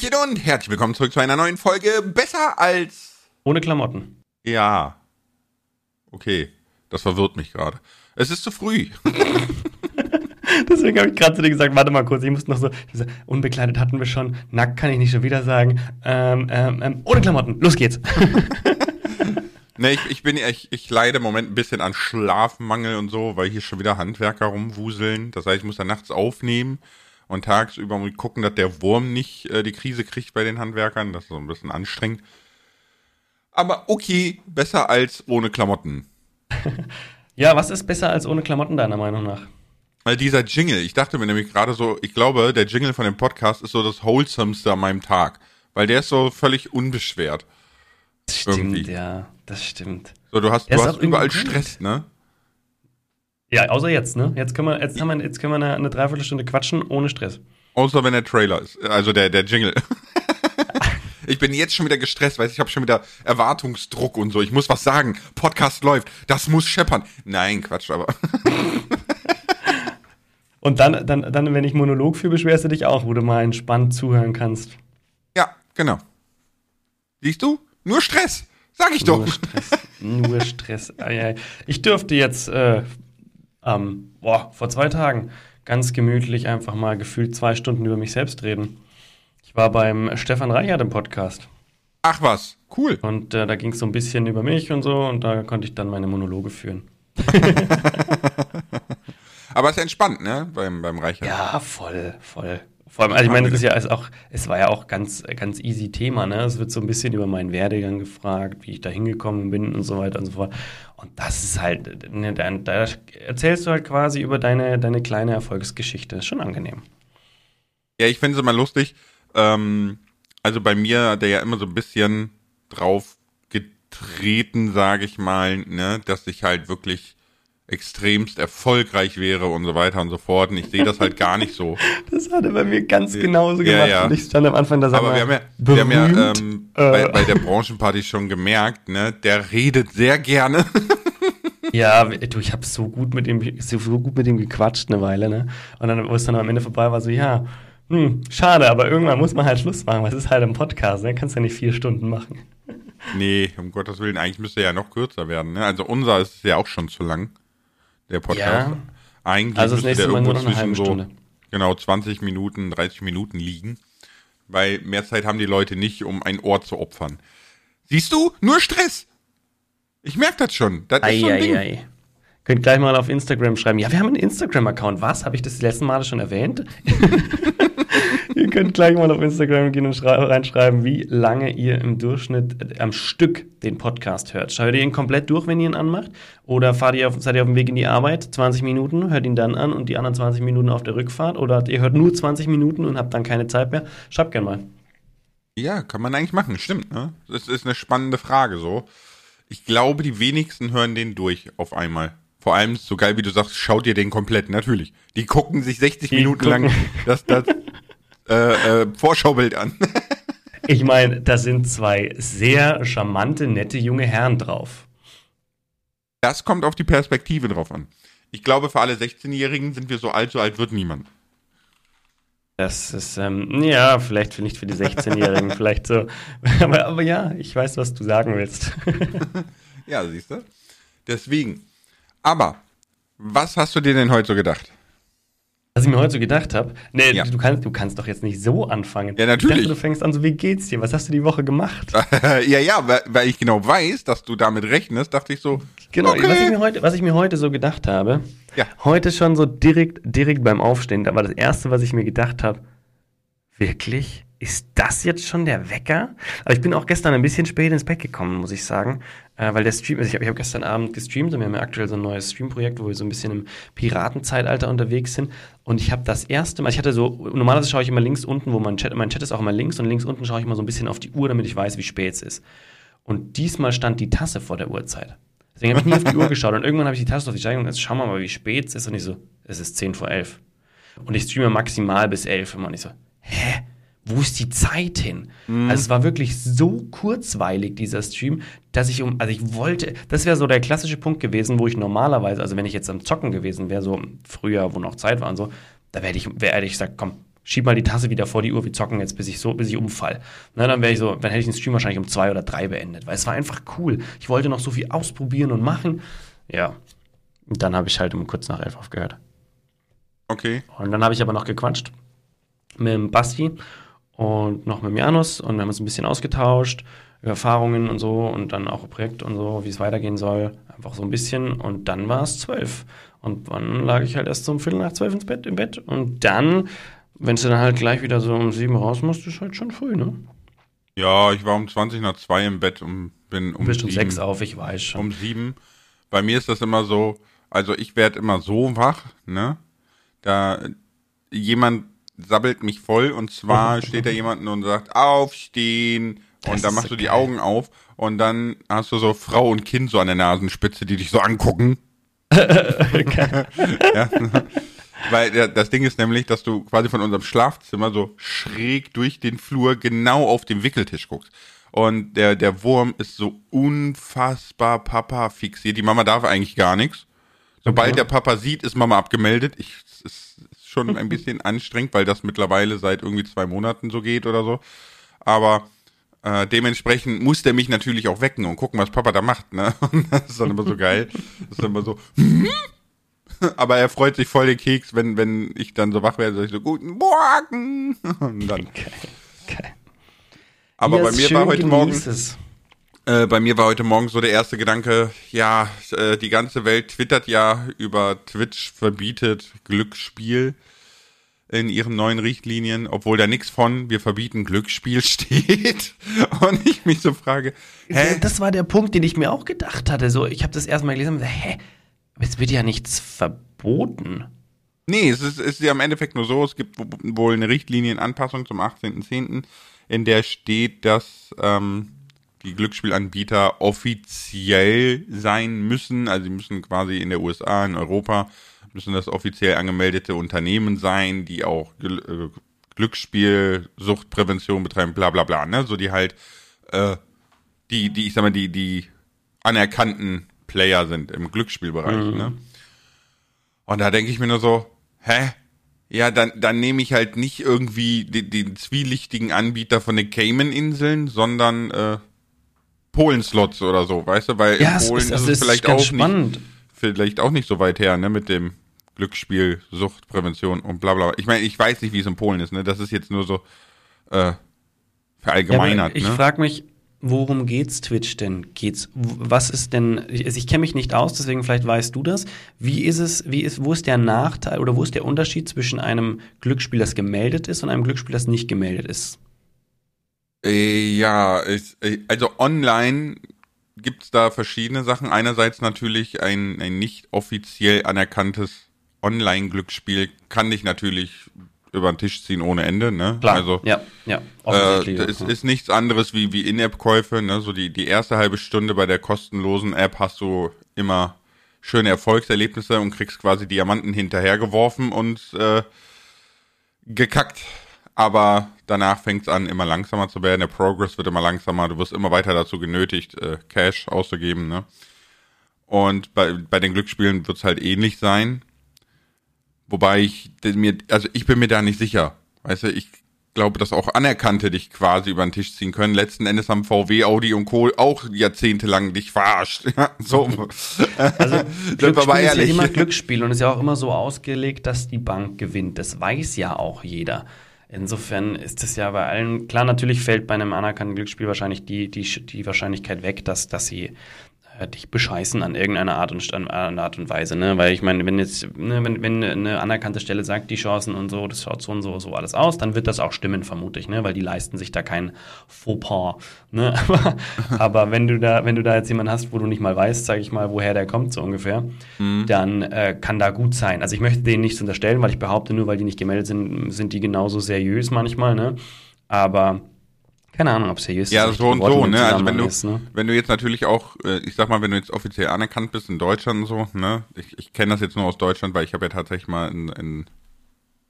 Hallöchen und herzlich willkommen zurück zu einer neuen Folge Besser als. Ohne Klamotten. Ja. Okay, das verwirrt mich gerade. Es ist zu früh. Deswegen habe ich gerade zu dir gesagt, warte mal kurz, ich muss noch so, so, unbekleidet hatten wir schon, nackt kann ich nicht schon wieder sagen, ähm, ähm, ähm, ohne Klamotten, los geht's. ne, ich, ich bin, ich, ich leide im Moment ein bisschen an Schlafmangel und so, weil hier schon wieder Handwerker rumwuseln. Das heißt, ich muss dann nachts aufnehmen und tagsüber muss ich gucken, dass der Wurm nicht äh, die Krise kriegt bei den Handwerkern. Das ist so ein bisschen anstrengend. Aber okay, besser als ohne Klamotten. ja, was ist besser als ohne Klamotten deiner Meinung nach? Weil dieser Jingle, ich dachte mir nämlich gerade so, ich glaube, der Jingle von dem Podcast ist so das Wholesomeste an meinem Tag. Weil der ist so völlig unbeschwert. Das stimmt, irgendwie. ja, das stimmt. So, du hast, du hast überall Stress, ne? Ja, außer jetzt, ne? Jetzt können wir, jetzt haben wir, jetzt können wir eine, eine Dreiviertelstunde quatschen ohne Stress. Außer wenn der Trailer ist, also der, der Jingle. ich bin jetzt schon wieder gestresst, weil ich habe schon wieder Erwartungsdruck und so. Ich muss was sagen. Podcast läuft. Das muss scheppern. Nein, Quatsch, aber. und dann, dann, dann, wenn ich Monolog führe, beschwerst du dich auch, wo du mal entspannt zuhören kannst. Ja, genau. Siehst du? Nur Stress. Sag ich Nur doch. Stress. Nur Stress. Ich dürfte jetzt äh, ähm, boah, vor zwei Tagen ganz gemütlich einfach mal gefühlt zwei Stunden über mich selbst reden. Ich war beim Stefan Reichert im Podcast. Ach was, cool. Und äh, da ging es so ein bisschen über mich und so und da konnte ich dann meine Monologe führen. Aber es ist entspannt, ne? Beim, beim Reichert. Ja, voll, voll. Vor allem, also ich meine, das ist ja auch, es war ja auch ganz, ganz easy Thema, ne? Es wird so ein bisschen über meinen Werdegang gefragt, wie ich da hingekommen bin und so weiter und so fort. Und das ist halt, ne, da, da erzählst du halt quasi über deine, deine kleine Erfolgsgeschichte. Das ist schon angenehm. Ja, ich finde es immer lustig. Ähm, also bei mir hat er ja immer so ein bisschen drauf getreten, sage ich mal, ne, dass ich halt wirklich extremst erfolgreich wäre und so weiter und so fort. Und ich sehe das halt gar nicht so. Das hat er bei mir ganz genauso gemacht. Ja. Und ich stand am Anfang da Aber wir haben ja, wir haben ja ähm, äh. bei, bei der Branchenparty schon gemerkt, ne, der redet sehr gerne. Ja, du, ich habe so gut mit ihm, so gut mit ihm gequatscht eine Weile, ne? Und dann, wo es dann am Ende vorbei war, so, ja, hm, schade, aber irgendwann muss man halt Schluss machen, weil es ist halt ein Podcast, ne? Kannst ja nicht vier Stunden machen. Nee, um Gottes Willen, eigentlich müsste er ja noch kürzer werden, ne? Also unser ist ja auch schon zu lang der Podcast. Ja. Eigentlich also das nächste Mal nur noch eine halbe Stunde. So, genau, 20 Minuten, 30 Minuten liegen. Weil mehr Zeit haben die Leute nicht, um ein Ohr zu opfern. Siehst du? Nur Stress. Ich merke das schon. Das ei, ist so ein ei, Ding. Ei. Könnt gleich mal auf Instagram schreiben. Ja, wir haben einen Instagram-Account. Was? Habe ich das letzte Mal schon erwähnt? ihr könnt gleich mal auf Instagram gehen und reinschreiben, wie lange ihr im Durchschnitt äh, am Stück den Podcast hört. Schaut ihr ihn komplett durch, wenn ihr ihn anmacht? Oder fahrt ihr auf, seid ihr auf dem Weg in die Arbeit, 20 Minuten, hört ihn dann an und die anderen 20 Minuten auf der Rückfahrt? Oder ihr hört nur 20 Minuten und habt dann keine Zeit mehr? Schreibt gerne mal. Ja, kann man eigentlich machen, stimmt. Ne? Das ist eine spannende Frage so. Ich glaube, die wenigsten hören den durch auf einmal. Vor allem so geil, wie du sagst, schaut ihr den komplett, natürlich. Die gucken sich 60 die Minuten gucken. lang das, das äh, äh, Vorschaubild an. ich meine, da sind zwei sehr charmante, nette junge Herren drauf. Das kommt auf die Perspektive drauf an. Ich glaube, für alle 16-Jährigen sind wir so alt, so alt wird niemand. Das ist, ähm, ja, vielleicht nicht für die 16-Jährigen, vielleicht so. Aber, aber ja, ich weiß, was du sagen willst. ja, siehst du? Deswegen, aber, was hast du dir denn heute so gedacht? Was ich mir heute so gedacht habe, nee, ja. du, kannst, du kannst doch jetzt nicht so anfangen. Ja, natürlich. Ich dachte, du fängst an, so wie geht's dir? Was hast du die Woche gemacht? ja, ja, weil, weil, ich genau weiß, dass du damit rechnest, dachte ich so. Genau, okay. was, ich mir heute, was ich mir heute so gedacht habe, ja. heute schon so direkt, direkt beim Aufstehen, da war das Erste, was ich mir gedacht habe, wirklich? Ist das jetzt schon der Wecker? Aber ich bin auch gestern ein bisschen spät ins Bett gekommen, muss ich sagen, äh, weil der Stream, also ich habe hab gestern Abend gestreamt und wir haben ja aktuell so ein neues Streamprojekt, wo wir so ein bisschen im Piratenzeitalter unterwegs sind und ich habe das erste Mal, ich hatte so, normalerweise schaue ich immer links unten, wo mein Chat, mein Chat ist auch immer links und links unten schaue ich mal so ein bisschen auf die Uhr, damit ich weiß, wie spät es ist. Und diesmal stand die Tasse vor der Uhrzeit. Deswegen habe ich nie auf die Uhr geschaut und irgendwann habe ich die Tasse auf die Steigung und jetzt schauen wir mal, wie spät es ist und ich so, es ist 10 vor 11. Und ich streame maximal bis 11 und ich so, hä? Wo ist die Zeit hin? Mhm. Also es war wirklich so kurzweilig, dieser Stream, dass ich um, also ich wollte, das wäre so der klassische Punkt gewesen, wo ich normalerweise, also wenn ich jetzt am Zocken gewesen wäre, so früher, wo noch Zeit war und so, da wäre ich, wäre ich gesagt, komm, schieb mal die Tasse wieder vor die Uhr, wir zocken jetzt, bis ich so, bis ich umfall. Na, dann wäre ich so, dann hätte ich den Stream wahrscheinlich um zwei oder drei beendet, weil es war einfach cool. Ich wollte noch so viel ausprobieren und machen. Ja. Und dann habe ich halt um kurz nach elf aufgehört. Okay. Und dann habe ich aber noch gequatscht mit dem Basti und noch mit Janus und wir haben uns ein bisschen ausgetauscht über Erfahrungen und so und dann auch Projekt und so, wie es weitergehen soll. Einfach so ein bisschen und dann war es zwölf. Und dann lag ich halt erst so um Viertel nach zwölf ins Bett, im Bett und dann, wenn du dann halt gleich wieder so um sieben raus musst, ist halt schon früh, ne? Ja, ich war um 20 nach zwei im Bett und bin um Du bist um sechs auf, ich weiß schon. Um sieben. Bei mir ist das immer so, also ich werde immer so wach, ne? Da jemand sabbelt mich voll und zwar steht da jemand und sagt, aufstehen. Das und dann machst so du die geil. Augen auf und dann hast du so Frau und Kind so an der Nasenspitze, die dich so angucken. ja. Weil das Ding ist nämlich, dass du quasi von unserem Schlafzimmer so schräg durch den Flur genau auf den Wickeltisch guckst. Und der, der Wurm ist so unfassbar Papa fixiert. Die Mama darf eigentlich gar nichts. Sobald okay. der Papa sieht, ist Mama abgemeldet. Ich, schon ein bisschen anstrengend, weil das mittlerweile seit irgendwie zwei Monaten so geht oder so. Aber äh, dementsprechend muss der mich natürlich auch wecken und gucken, was Papa da macht. Ne? Und das ist dann immer so geil. Das ist immer so. Aber er freut sich voll den Keks, wenn, wenn ich dann so wach werde, sage ich so, guten Morgen. Und dann. Okay. Okay. Aber ja, bei mir war heute Morgen. Äh, bei mir war heute Morgen so der erste Gedanke, ja, äh, die ganze Welt twittert ja über Twitch verbietet Glücksspiel in ihren neuen Richtlinien, obwohl da nichts von wir verbieten Glücksspiel steht. Und ich mich so frage, hä? Das war der Punkt, den ich mir auch gedacht hatte. So, ich habe das erstmal gelesen und gesagt, hä? Es wird ja nichts verboten. Nee, es ist, es ist ja im Endeffekt nur so, es gibt wohl eine Richtlinienanpassung zum 18.10., in der steht, dass ähm, die Glücksspielanbieter offiziell sein müssen. Also sie müssen quasi in der USA, in Europa, müssen das offiziell angemeldete Unternehmen sein, die auch äh, Glücksspiel, Suchtprävention betreiben, bla bla bla, ne? So die halt, äh, die, die, ich sag mal, die, die anerkannten Player sind im Glücksspielbereich, mhm. ne? Und da denke ich mir nur so, hä? Ja, dann, dann nehme ich halt nicht irgendwie den, den zwielichtigen Anbieter von den Cayman-Inseln, sondern äh, Polen-Slots oder so, weißt du? Weil ja, in Polen ist, ist, es vielleicht auch spannend. nicht, vielleicht auch nicht so weit her, ne, mit dem Glücksspiel, Suchtprävention und bla bla. Ich meine, ich weiß nicht, wie es in Polen ist, ne? Das ist jetzt nur so äh, verallgemeinert. Ja, ich ne? frage mich, worum geht's Twitch denn? Geht's, was ist denn, ich, ich kenne mich nicht aus, deswegen vielleicht weißt du das. Wie ist es, wie ist, wo ist der Nachteil oder wo ist der Unterschied zwischen einem Glücksspiel, das gemeldet ist und einem Glücksspiel, das nicht gemeldet ist? Äh, ja, ich, äh, also online gibt's da verschiedene Sachen. Einerseits natürlich ein, ein nicht offiziell anerkanntes Online-Glücksspiel kann dich natürlich über den Tisch ziehen ohne Ende, ne? Klar, also, ja, ja. Äh, es ist nichts anderes wie, wie In-App-Käufe, ne? So die, die erste halbe Stunde bei der kostenlosen App hast du immer schöne Erfolgserlebnisse und kriegst quasi Diamanten hinterhergeworfen und äh, gekackt aber danach fängt es an, immer langsamer zu werden. Der Progress wird immer langsamer. Du wirst immer weiter dazu genötigt, äh, Cash auszugeben. Ne? Und bei, bei den Glücksspielen wird es halt ähnlich sein. Wobei ich mir, also ich bin mir da nicht sicher. Weißt du, ich glaube, dass auch Anerkannte dich quasi über den Tisch ziehen können. Letzten Endes haben VW, Audi und Co. auch jahrzehntelang dich verarscht. so. Also, Glücksspiel ist ja immer Glücksspiel und ist ja auch immer so ausgelegt, dass die Bank gewinnt. Das weiß ja auch jeder. Insofern ist es ja bei allen, klar, natürlich fällt bei einem anerkannten Glücksspiel wahrscheinlich die, die, die Wahrscheinlichkeit weg, dass, dass sie dich bescheißen an irgendeiner Art und, an Art und Weise, ne? Weil ich meine, wenn jetzt, ne, wenn, wenn eine anerkannte Stelle sagt, die Chancen und so, das schaut so und so, so alles aus, dann wird das auch stimmen, vermute ich, ne? Weil die leisten sich da kein Fauxpas, ne? Aber wenn du da, wenn du da jetzt jemanden hast, wo du nicht mal weißt, sage ich mal, woher der kommt, so ungefähr, mhm. dann äh, kann da gut sein. Also ich möchte denen nichts unterstellen, weil ich behaupte, nur weil die nicht gemeldet sind, sind die genauso seriös manchmal, ne? Aber keine Ahnung, ob seriös ja, ist. Ja, so und so, ne? Also wenn du, ist, ne? wenn du jetzt natürlich auch, äh, ich sag mal, wenn du jetzt offiziell anerkannt bist in Deutschland und so, ne? Ich, ich kenne das jetzt nur aus Deutschland, weil ich habe ja tatsächlich mal in, in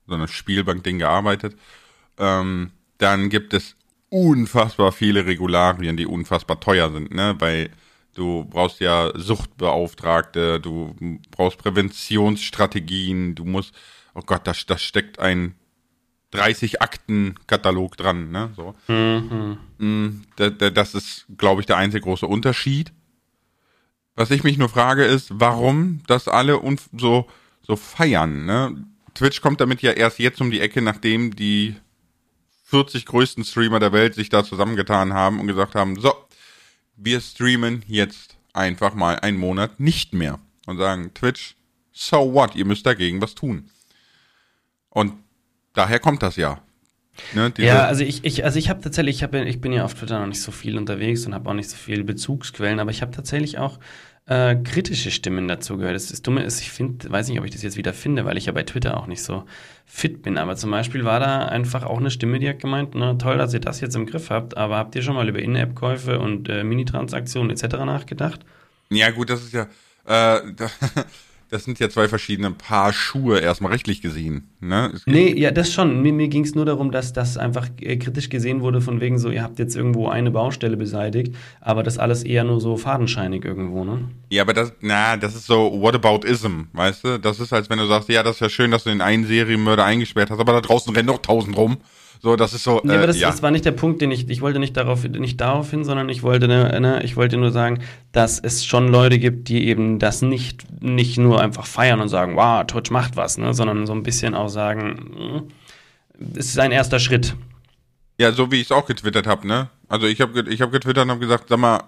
so einer Spielbank-Ding gearbeitet. Ähm, dann gibt es unfassbar viele Regularien, die unfassbar teuer sind, ne? Weil du brauchst ja Suchtbeauftragte, du brauchst Präventionsstrategien, du musst, oh Gott, da, da steckt ein 30 Akten Katalog dran, ne? So. Mhm. Mm, das ist, glaube ich, der einzige große Unterschied. Was ich mich nur frage ist, warum das alle so, so feiern, ne? Twitch kommt damit ja erst jetzt um die Ecke, nachdem die 40 größten Streamer der Welt sich da zusammengetan haben und gesagt haben, so, wir streamen jetzt einfach mal einen Monat nicht mehr und sagen, Twitch, so what, ihr müsst dagegen was tun. Und daher kommt das ja. Ne, ja, also ich, ich, also ich habe tatsächlich, ich, hab, ich bin ja auf Twitter noch nicht so viel unterwegs und habe auch nicht so viele Bezugsquellen, aber ich habe tatsächlich auch äh, kritische Stimmen dazu gehört. Das, das Dumme ist, ich finde, weiß nicht, ob ich das jetzt wieder finde, weil ich ja bei Twitter auch nicht so fit bin. Aber zum Beispiel war da einfach auch eine Stimme, die hat gemeint, na toll, dass ihr das jetzt im Griff habt, aber habt ihr schon mal über In-App-Käufe und äh, Mini-Transaktionen etc. nachgedacht? Ja, gut, das ist ja. Äh, das sind ja zwei verschiedene Paar Schuhe, erstmal rechtlich gesehen. Ne? Nee, ja, das schon. Mir, mir ging es nur darum, dass das einfach äh, kritisch gesehen wurde, von wegen so, ihr habt jetzt irgendwo eine Baustelle beseitigt, aber das alles eher nur so fadenscheinig irgendwo, ne? Ja, aber das, na, das ist so Whataboutism, weißt du? Das ist, als wenn du sagst, ja, das ist ja schön, dass du den einen Serienmörder eingesperrt hast, aber da draußen rennen noch tausend rum. So, das ist so. Äh, ja, aber das, ja. das war nicht der Punkt, den ich, ich wollte nicht darauf, nicht darauf hin, sondern ich wollte, ne, ne, ich wollte nur sagen, dass es schon Leute gibt, die eben das nicht, nicht nur einfach feiern und sagen, wow, Twitch macht was, ne, sondern so ein bisschen auch sagen, hm, es ist ein erster Schritt. Ja, so wie ich es auch getwittert habe, ne? Also ich habe ich hab getwittert und habe gesagt, sag mal,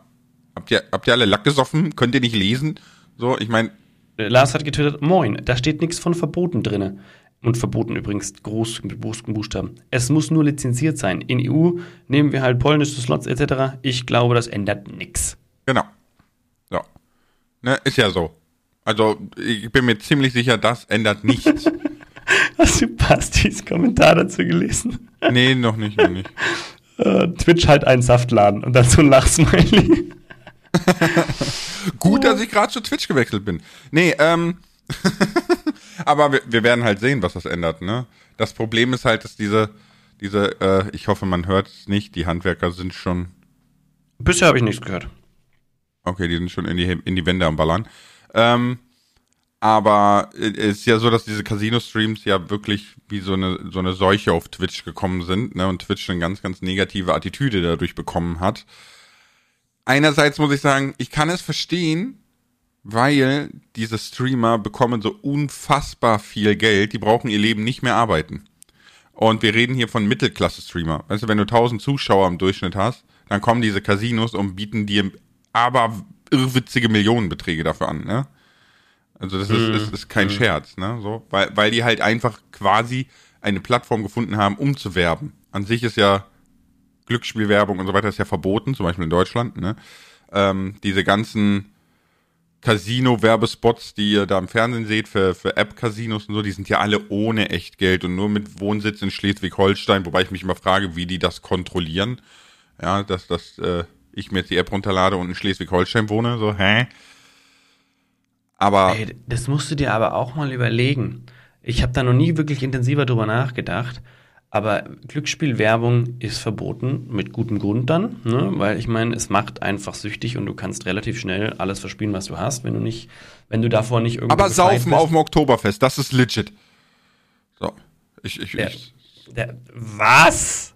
habt ihr, habt ihr alle Lack gesoffen? Könnt ihr nicht lesen? So, ich meine. Lars hat getwittert, moin, da steht nichts von verboten drinne und verboten übrigens groß mit großen Buchstaben. Es muss nur lizenziert sein. In EU nehmen wir halt polnische Slots etc. Ich glaube, das ändert nichts. Genau. So. Ne, ist ja so. Also, ich bin mir ziemlich sicher, das ändert nichts. Hast du Bastis Kommentar dazu gelesen? Nee, noch nicht, noch nicht. Uh, Twitch halt einen Saftladen und dann so ein Lachsmiley. Gut, dass ich gerade zu Twitch gewechselt bin. Nee, ähm. Aber wir, wir werden halt sehen, was das ändert, ne? Das Problem ist halt, dass diese, diese, äh, ich hoffe, man hört es nicht, die Handwerker sind schon. Bisher habe ich nichts gehört. Okay, die sind schon in die, in die Wände am Ballern. Ähm, aber es ist ja so, dass diese Casino-Streams ja wirklich wie so eine, so eine Seuche auf Twitch gekommen sind, ne? Und Twitch eine ganz, ganz negative Attitüde dadurch bekommen hat. Einerseits muss ich sagen, ich kann es verstehen, weil diese Streamer bekommen so unfassbar viel Geld, die brauchen ihr Leben nicht mehr arbeiten. Und wir reden hier von Mittelklasse-Streamer. Weißt du, wenn du 1000 Zuschauer im Durchschnitt hast, dann kommen diese Casinos und bieten dir aber irrwitzige Millionenbeträge dafür an, ne? Also das ist, mm. ist, ist kein mm. Scherz, ne? So, weil, weil die halt einfach quasi eine Plattform gefunden haben, um zu werben. An sich ist ja Glücksspielwerbung und so weiter ist ja verboten, zum Beispiel in Deutschland, ne? Ähm, diese ganzen Casino-Werbespots, die ihr da im Fernsehen seht für, für App-Casinos und so, die sind ja alle ohne Echtgeld und nur mit Wohnsitz in Schleswig-Holstein, wobei ich mich immer frage, wie die das kontrollieren. Ja, dass, dass äh, ich mir jetzt die App runterlade und in Schleswig-Holstein wohne, so, hä? Aber. Ey, das musst du dir aber auch mal überlegen. Ich habe da noch nie wirklich intensiver drüber nachgedacht. Aber Glücksspielwerbung ist verboten, mit gutem Grund dann, ne? weil ich meine, es macht einfach süchtig und du kannst relativ schnell alles verspielen, was du hast, wenn du nicht, wenn du davor nicht irgendwie. Aber saufen bist. auf dem Oktoberfest, das ist legit. So. Ich, ich, der, ich. Der, was?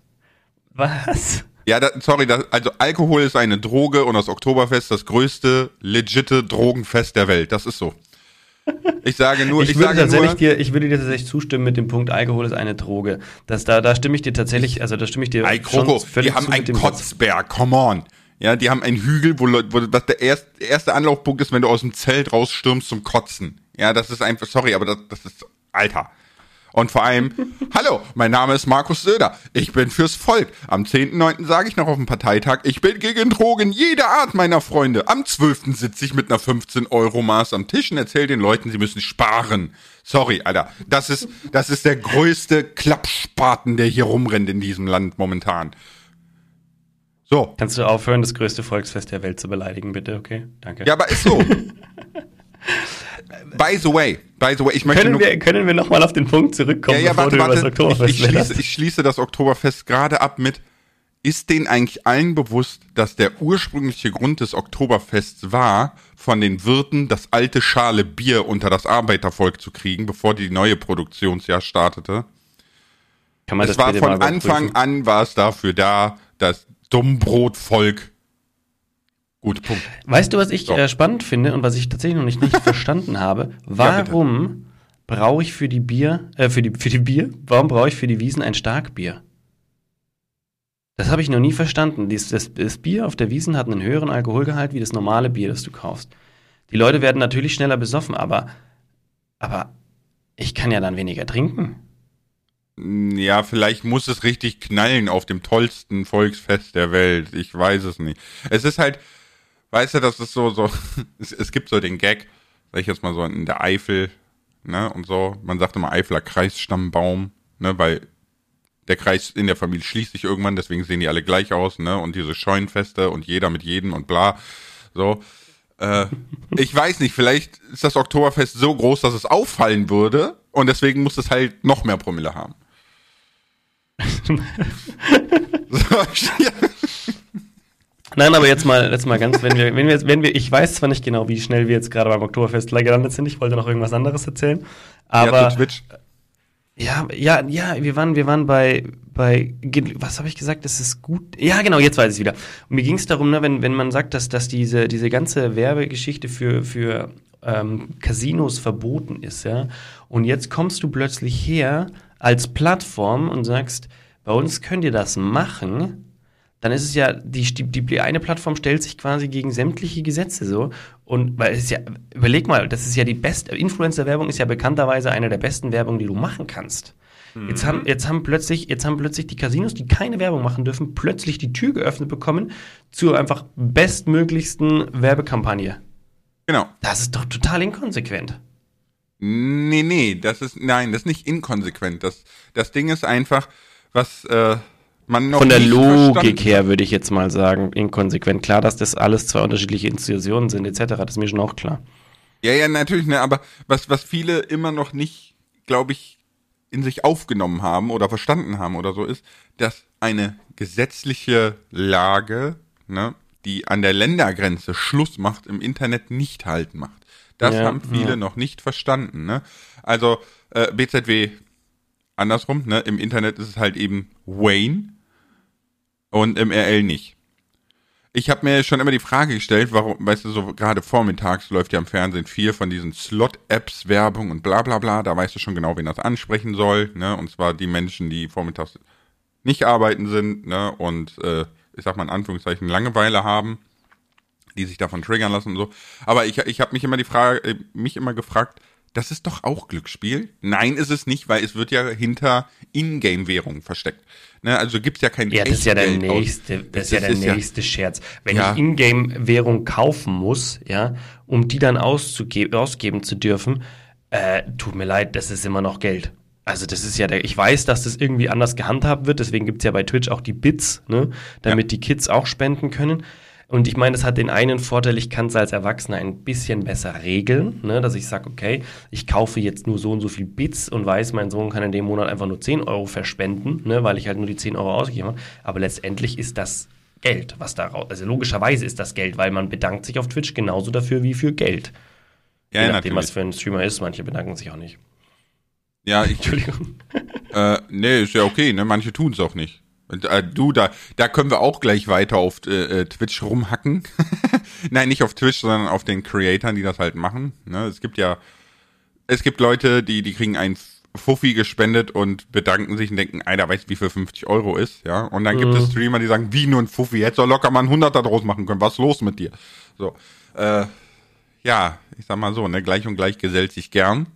Was? Ja, da, sorry, da, also Alkohol ist eine Droge und das Oktoberfest das größte legitte Drogenfest der Welt. Das ist so. Ich sage nur, ich, ich würde tatsächlich nur, dir, ich würde dir tatsächlich zustimmen mit dem Punkt, Alkohol ist eine Droge. Das, da, da stimme ich dir tatsächlich, also da stimme ich dir Ei, Kroko, schon völlig Die haben einen Kotzberg, come on. Ja, die haben einen Hügel, wo, wo was der erste, erste Anlaufpunkt ist, wenn du aus dem Zelt rausstürmst zum Kotzen. Ja, das ist einfach, sorry, aber das, das ist, Alter. Und vor allem, hallo, mein Name ist Markus Söder. Ich bin fürs Volk. Am 10.9. sage ich noch auf dem Parteitag, ich bin gegen Drogen jeder Art meiner Freunde. Am 12. sitze ich mit einer 15-Euro-Maß am Tisch und erzähle den Leuten, sie müssen sparen. Sorry, Alter. Das ist, das ist der größte Klappspaten, der hier rumrennt in diesem Land momentan. So. Kannst du aufhören, das größte Volksfest der Welt zu beleidigen, bitte? Okay, danke. Ja, aber ist so. by the way, by the way, ich möchte können wir können wir noch mal auf den Punkt zurückkommen, ja, ja, bevor warte, du warte, Oktoberfest ich, ich, schließe, ich schließe das Oktoberfest gerade ab mit ist denen eigentlich allen bewusst, dass der ursprüngliche Grund des Oktoberfests war, von den Wirten das alte Schale Bier unter das Arbeitervolk zu kriegen, bevor die neue Produktionsjahr startete? Kann man es das war von Anfang an war es dafür da, das Dummbrotvolk Gut, Punkt. Weißt du, was ich äh, spannend finde und was ich tatsächlich noch nicht, nicht verstanden habe? Warum ja, brauche ich für die Bier, äh, für die, für die Bier, warum brauche ich für die Wiesen ein Starkbier? Das habe ich noch nie verstanden. Das, das, das, Bier auf der Wiesen hat einen höheren Alkoholgehalt wie das normale Bier, das du kaufst. Die Leute werden natürlich schneller besoffen, aber, aber ich kann ja dann weniger trinken. Ja, vielleicht muss es richtig knallen auf dem tollsten Volksfest der Welt. Ich weiß es nicht. Es ist halt, weißt du, das ist so, so, es, es gibt so den Gag, sag ich jetzt mal so in der Eifel, ne, und so, man sagt immer Eifler Kreisstammbaum, ne, weil der Kreis in der Familie schließt sich irgendwann, deswegen sehen die alle gleich aus, ne, und diese Scheunenfeste und jeder mit jedem und bla, so. Äh, ich weiß nicht, vielleicht ist das Oktoberfest so groß, dass es auffallen würde und deswegen muss es halt noch mehr Promille haben. so, ja. Nein, aber jetzt mal, jetzt mal ganz, wenn wir, wenn wir, wenn wir, ich weiß zwar nicht genau, wie schnell wir jetzt gerade beim Oktoberfest gelandet sind, ich wollte noch irgendwas anderes erzählen, aber. Ja, Twitch. Ja, ja, ja, wir waren, wir waren bei, bei, was habe ich gesagt, das ist gut. Ja, genau, jetzt weiß ich wieder. Und mir ging es darum, ne, wenn, wenn man sagt, dass, dass diese, diese ganze Werbegeschichte für, für ähm, Casinos verboten ist, ja, und jetzt kommst du plötzlich her als Plattform und sagst, bei uns könnt ihr das machen, dann ist es ja, die, die, die eine Plattform stellt sich quasi gegen sämtliche Gesetze so. Und weil es ja, überleg mal, das ist ja die beste, Influencer-Werbung ist ja bekannterweise eine der besten Werbungen, die du machen kannst. Mhm. Jetzt, haben, jetzt, haben plötzlich, jetzt haben plötzlich die Casinos, die keine Werbung machen dürfen, plötzlich die Tür geöffnet bekommen zur einfach bestmöglichsten Werbekampagne. Genau. Das ist doch total inkonsequent. Nee, nee, das ist, nein, das ist nicht inkonsequent. Das, das Ding ist einfach, was, äh, man noch Von der Logik her würde ich jetzt mal sagen, inkonsequent. Klar, dass das alles zwei unterschiedliche Institutionen sind, etc., das ist mir schon auch klar. Ja, ja, natürlich, ne, aber was, was viele immer noch nicht, glaube ich, in sich aufgenommen haben oder verstanden haben oder so ist, dass eine gesetzliche Lage, ne, die an der Ländergrenze Schluss macht, im Internet nicht halten macht. Das ja, haben viele ja. noch nicht verstanden, ne? Also, äh, BZW andersrum, ne? Im Internet ist es halt eben Wayne, und im RL nicht. Ich habe mir schon immer die Frage gestellt, warum, weißt du, so gerade vormittags läuft ja im Fernsehen viel von diesen Slot-Apps, Werbung und bla bla bla. Da weißt du schon genau, wen das ansprechen soll. Ne? Und zwar die Menschen, die vormittags nicht arbeiten sind ne? und äh, ich sag mal in Anführungszeichen Langeweile haben, die sich davon triggern lassen und so. Aber ich, ich habe mich immer die Frage, äh, mich immer gefragt, das ist doch auch Glücksspiel? Nein, ist es nicht, weil es wird ja hinter Ingame-Währung versteckt. Ne, also gibt's ja kein Ja, das ist ja der nächste, das, das ist ja der ist nächste ja, Scherz. Wenn ja. ich Ingame-Währung kaufen muss, ja, um die dann ausgeben zu dürfen, äh, tut mir leid, das ist immer noch Geld. Also das ist ja der, ich weiß, dass das irgendwie anders gehandhabt wird, deswegen gibt's ja bei Twitch auch die Bits, ne, damit ja. die Kids auch spenden können. Und ich meine, das hat den einen Vorteil, ich kann es als Erwachsener ein bisschen besser regeln, ne? dass ich sage, okay, ich kaufe jetzt nur so und so viel Bits und weiß, mein Sohn kann in dem Monat einfach nur 10 Euro verspenden, ne? weil ich halt nur die 10 Euro ausgegeben habe. Aber letztendlich ist das Geld, was daraus, also logischerweise ist das Geld, weil man bedankt sich auf Twitch genauso dafür wie für Geld. Ja, Je nachdem, natürlich. was für ein Streamer ist, manche bedanken sich auch nicht. Ja, ich. Entschuldigung. Äh, nee, ist ja okay, ne? Manche tun es auch nicht. Äh, du, da, da können wir auch gleich weiter auf äh, äh Twitch rumhacken. Nein, nicht auf Twitch, sondern auf den Creatoren, die das halt machen. Ne? Es gibt ja, es gibt Leute, die, die kriegen ein Fuffi gespendet und bedanken sich und denken, Alter, weißt du, wie viel 50 Euro ist, ja? Und dann mhm. gibt es mhm. Streamer, die sagen, wie nur ein Fuffi, hättest du locker mal ein Hunderter draus machen können, was ist los mit dir? So, äh, ja, ich sag mal so, ne, gleich und gleich gesellt sich gern.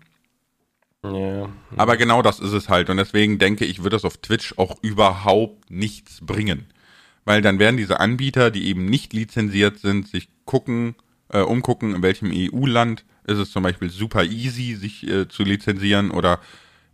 Ja. Aber genau das ist es halt. Und deswegen denke ich, wird das auf Twitch auch überhaupt nichts bringen. Weil dann werden diese Anbieter, die eben nicht lizenziert sind, sich gucken, äh, umgucken, in welchem EU-Land ist es zum Beispiel super easy, sich äh, zu lizenzieren oder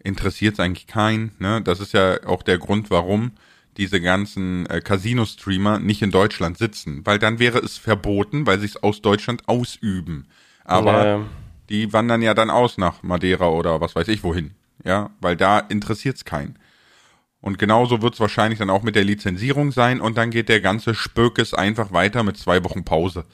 interessiert es eigentlich keinen. Ne? Das ist ja auch der Grund, warum diese ganzen äh, Casino-Streamer nicht in Deutschland sitzen. Weil dann wäre es verboten, weil sie es aus Deutschland ausüben. Aber ja die wandern ja dann aus nach Madeira oder was weiß ich wohin. Ja, weil da interessiert's keinen. Und genauso wird's wahrscheinlich dann auch mit der Lizenzierung sein und dann geht der ganze Spökes einfach weiter mit zwei Wochen Pause.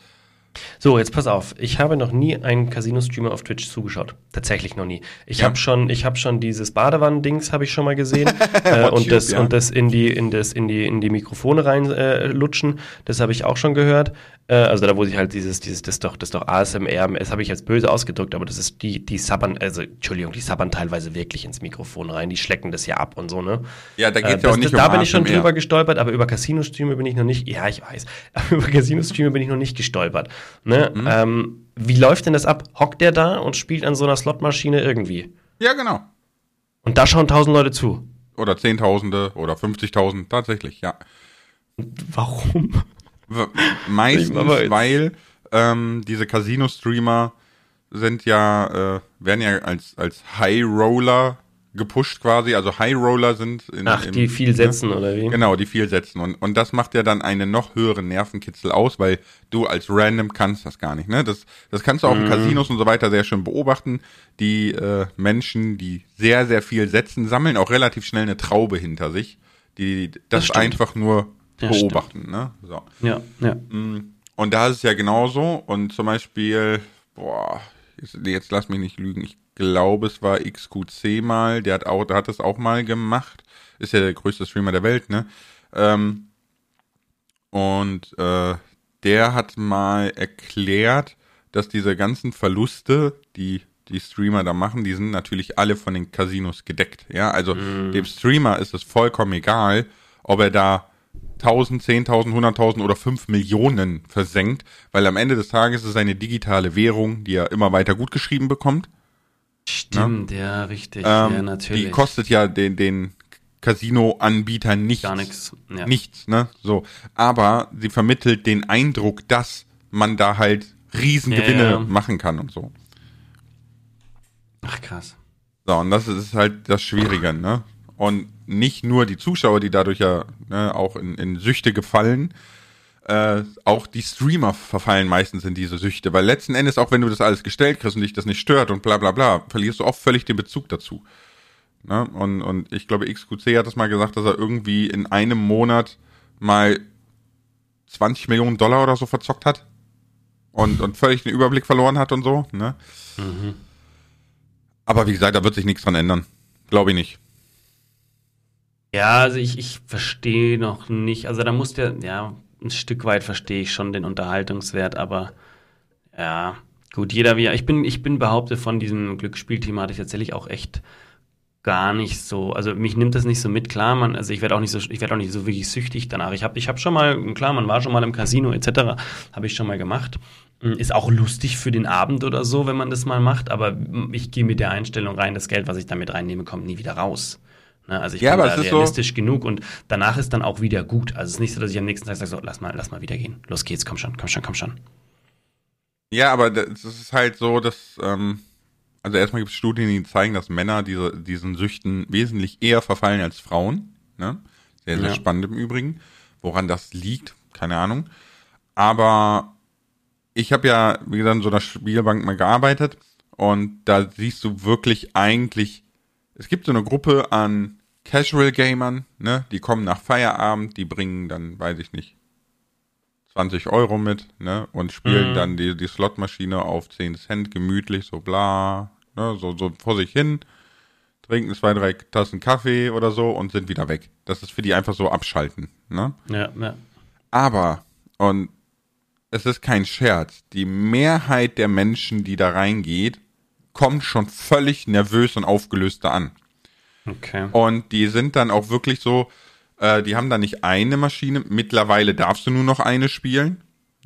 So, jetzt pass auf. Ich habe noch nie einen Casino-Streamer auf Twitch zugeschaut. Tatsächlich noch nie. Ich ja. habe schon, ich habe schon dieses Badewannen-Dings habe ich schon mal gesehen äh, und das ja. und das in die in das in die in die Mikrofone reinlutschen. Äh, das habe ich auch schon gehört. Äh, also da wo sich halt dieses dieses das doch das doch ASMR. Das habe ich jetzt böse ausgedrückt, aber das ist die die sabbern also Entschuldigung, die sabbern teilweise wirklich ins Mikrofon rein. Die schlecken das ja ab und so ne. Ja, da geht äh, ja auch nicht das, um Da bin ASMR. ich schon drüber gestolpert, aber über Casino-Streamer bin ich noch nicht. Ja, ich weiß. Aber über Casino-Streamer bin ich noch nicht gestolpert. Ne? Mhm. Ähm, wie läuft denn das ab? Hockt der da und spielt an so einer Slotmaschine irgendwie? Ja, genau. Und da schauen tausend Leute zu. Oder Zehntausende oder 50.000, tatsächlich, ja. Warum? Meistens, weil ähm, diese Casino-Streamer sind ja, äh, werden ja als, als High Roller gepusht quasi, also High Roller sind in, Ach, im, die viel setzen ne? oder wie? Genau, die viel setzen und und das macht ja dann einen noch höheren Nervenkitzel aus, weil du als Random kannst das gar nicht, ne? Das das kannst du auch mhm. in Casinos und so weiter sehr schön beobachten. Die äh, Menschen, die sehr sehr viel setzen, sammeln auch relativ schnell eine Traube hinter sich, die das, das einfach nur ja, beobachten, stimmt. ne? So. Ja, ja. Mm, und da ist es ja genauso und zum Beispiel, boah, jetzt, jetzt lass mich nicht lügen, ich glaube, es war XQC mal, der hat auch, der hat das auch mal gemacht. Ist ja der größte Streamer der Welt, ne? Ähm, und äh, der hat mal erklärt, dass diese ganzen Verluste, die die Streamer da machen, die sind natürlich alle von den Casinos gedeckt. Ja, also mm. dem Streamer ist es vollkommen egal, ob er da 1000, 10.000, 100.000 oder 5 Millionen versenkt, weil am Ende des Tages ist es eine digitale Währung, die er immer weiter gut geschrieben bekommt. Stimmt, ne? ja, richtig. Ähm, ja, natürlich. Die kostet ja den, den Casino-Anbieter nichts. Gar nichts. Ja. Nichts, ne? So. Aber sie vermittelt den Eindruck, dass man da halt Riesengewinne ja, ja. machen kann und so. Ach, krass. So, und das ist halt das Schwierige, ne? Und nicht nur die Zuschauer, die dadurch ja ne, auch in, in Süchte gefallen, äh, auch die Streamer verfallen meistens in diese Süchte, weil letzten Endes, auch wenn du das alles gestellt kriegst und dich das nicht stört und bla bla bla, verlierst du oft völlig den Bezug dazu. Ne? Und, und ich glaube, XQC hat das mal gesagt, dass er irgendwie in einem Monat mal 20 Millionen Dollar oder so verzockt hat und, und völlig den Überblick verloren hat und so. Ne? Mhm. Aber wie gesagt, da wird sich nichts dran ändern. Glaube ich nicht. Ja, also ich, ich verstehe noch nicht. Also da muss der, ja, ein Stück weit verstehe ich schon den Unterhaltungswert, aber ja, gut, jeder wie. Ich bin, ich bin behauptet von diesem Glücksspielthema hatte ich tatsächlich auch echt gar nicht so, also mich nimmt das nicht so mit, klar, man, also ich werde auch nicht so, ich werde auch nicht so wirklich süchtig danach. Ich habe ich hab schon mal, klar, man war schon mal im Casino etc., habe ich schon mal gemacht. Hm, ist auch lustig für den Abend oder so, wenn man das mal macht, aber ich gehe mit der Einstellung rein, das Geld, was ich damit reinnehme, kommt nie wieder raus. Ne? Also ich ja, bin da realistisch so genug und danach ist dann auch wieder gut. Also es ist nicht so, dass ich am nächsten Tag sage, so, lass mal, lass mal wieder gehen. Los geht's, komm schon, komm schon, komm schon. Ja, aber das ist halt so, dass, ähm, also erstmal gibt es Studien, die zeigen, dass Männer diese, diesen Süchten wesentlich eher verfallen als Frauen. Ne? Sehr, sehr ja. spannend im Übrigen. Woran das liegt, keine Ahnung. Aber ich habe ja, wie gesagt, in so einer Spielbank mal gearbeitet und da siehst du wirklich eigentlich es gibt so eine Gruppe an Casual Gamern, ne, die kommen nach Feierabend, die bringen dann, weiß ich nicht, 20 Euro mit, ne, und spielen mhm. dann die, die Slotmaschine auf 10 Cent gemütlich, so bla, ne, so, so vor sich hin, trinken zwei, drei Tassen Kaffee oder so und sind wieder weg. Das ist für die einfach so abschalten, ne. Ja, ja. Aber, und es ist kein Scherz, die Mehrheit der Menschen, die da reingeht, kommt schon völlig nervös und aufgelöst da an. Okay. Und die sind dann auch wirklich so, äh, die haben da nicht eine Maschine. Mittlerweile darfst du nur noch eine spielen.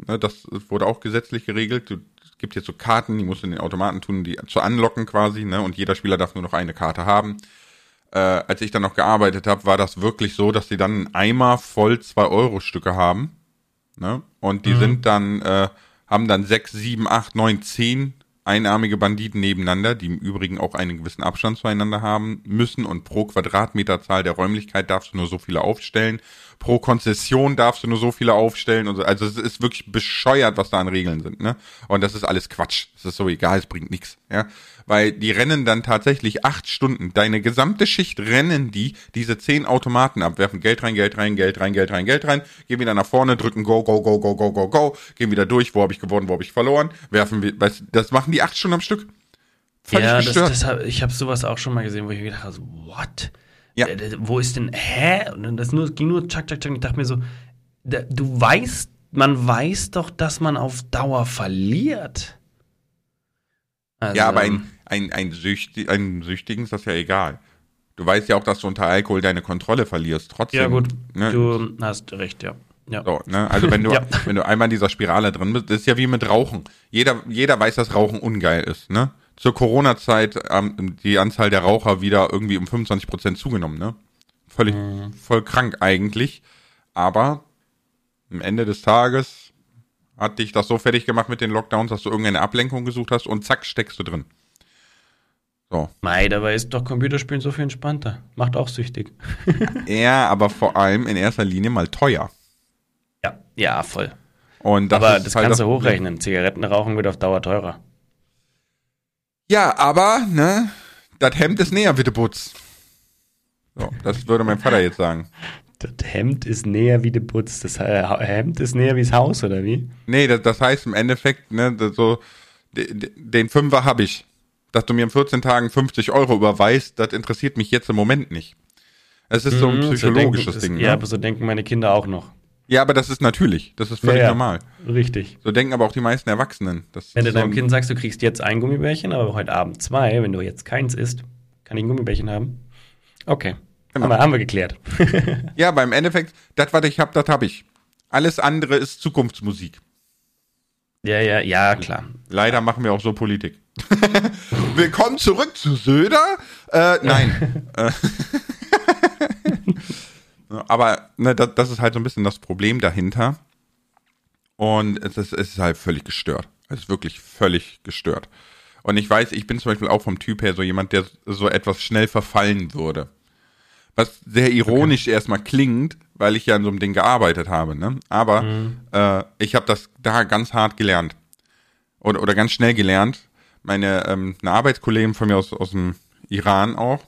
Ne, das wurde auch gesetzlich geregelt. Du, es gibt jetzt so Karten, die musst du in den Automaten tun, die zu anlocken quasi. Ne? Und jeder Spieler darf nur noch eine Karte haben. Äh, als ich dann noch gearbeitet habe, war das wirklich so, dass die dann einen Eimer voll 2-Euro-Stücke haben. Ne? Und die mhm. sind dann, äh, haben dann 6, 7, 8, 9, 10 einarmige Banditen nebeneinander, die im Übrigen auch einen gewissen Abstand zueinander haben müssen und pro Quadratmeterzahl der Räumlichkeit darfst du nur so viele aufstellen. Pro Konzession darfst du nur so viele aufstellen und so. Also es ist wirklich bescheuert, was da an Regeln sind, ne? Und das ist alles Quatsch. Es ist so egal, es bringt nichts, ja? Weil die rennen dann tatsächlich acht Stunden. Deine gesamte Schicht rennen die diese zehn Automaten ab, werfen Geld rein, Geld rein, Geld rein, Geld rein, Geld rein, gehen wieder nach vorne, drücken Go, Go, Go, Go, Go, Go, Go, gehen wieder durch, wo habe ich gewonnen, wo habe ich verloren, werfen wir, das machen die acht Stunden am Stück. Völlig ja, das, das hab, ich habe sowas auch schon mal gesehen, wo ich mir gedacht habe, so, what? Ja. Äh, wo ist denn, hä? Und das nur, ging nur tschak, tschak, tschak. Ich dachte mir so, du weißt, man weiß doch, dass man auf Dauer verliert. Also, ja, aber ein, ein, ein, Süchti ein Süchtigen ist das ja egal. Du weißt ja auch, dass du unter Alkohol deine Kontrolle verlierst. Trotzdem. Ja, gut. Ne? Du hast recht, ja. Ja. So, ne? Also wenn du, ja. wenn du einmal in dieser Spirale drin bist, das ist ja wie mit Rauchen. Jeder, jeder weiß, dass Rauchen ungeil ist, ne? Zur Corona-Zeit ähm, die Anzahl der Raucher wieder irgendwie um 25 Prozent zugenommen, ne? Völlig, mhm. voll krank eigentlich. Aber am Ende des Tages hat dich das so fertig gemacht mit den Lockdowns, dass du irgendeine Ablenkung gesucht hast und zack, steckst du drin. So. Mei, dabei ist doch Computerspielen so viel entspannter. Macht auch süchtig. ja, aber vor allem in erster Linie mal teuer. Ja, ja, voll. Und das aber das halt kannst du hochrechnen. Zigaretten rauchen wird auf Dauer teurer. Ja, aber, ne, das Hemd ist näher, bitte Putz. So, das würde mein Vater jetzt sagen. Das Hemd ist näher wie der Putz. Das Hemd ist näher wie das Haus, oder wie? Nee, das, das heißt im Endeffekt, ne, so, den Fünfer habe ich. Dass du mir in 14 Tagen 50 Euro überweist, das interessiert mich jetzt im Moment nicht. Es ist so ein mhm, psychologisches so denken, Ding. Ist, ja, ne? aber so denken meine Kinder auch noch. Ja, aber das ist natürlich. Das ist völlig ja, ja. normal. Richtig. So denken aber auch die meisten Erwachsenen. Wenn du deinem so Kind sagst, du kriegst jetzt ein Gummibärchen, aber heute Abend zwei, wenn du jetzt keins isst, kann ich ein Gummibärchen haben? Okay. Genau. Haben, wir, haben wir geklärt. ja, aber im Endeffekt, das, was ich habe, das habe ich. Alles andere ist Zukunftsmusik. Ja, ja, ja, klar. Leider machen wir auch so Politik. Willkommen zurück zu Söder. Äh, nein. Aber ne, das, das, ist halt so ein bisschen das Problem dahinter. Und es ist, es ist halt völlig gestört. Es ist wirklich völlig gestört. Und ich weiß, ich bin zum Beispiel auch vom Typ her so jemand, der so etwas schnell verfallen würde. Was sehr ironisch okay. erstmal klingt, weil ich ja an so einem Ding gearbeitet habe. Ne? Aber mhm. äh, ich habe das da ganz hart gelernt. Oder, oder ganz schnell gelernt. Meine ähm, eine Arbeitskollegin von mir aus, aus dem Iran auch,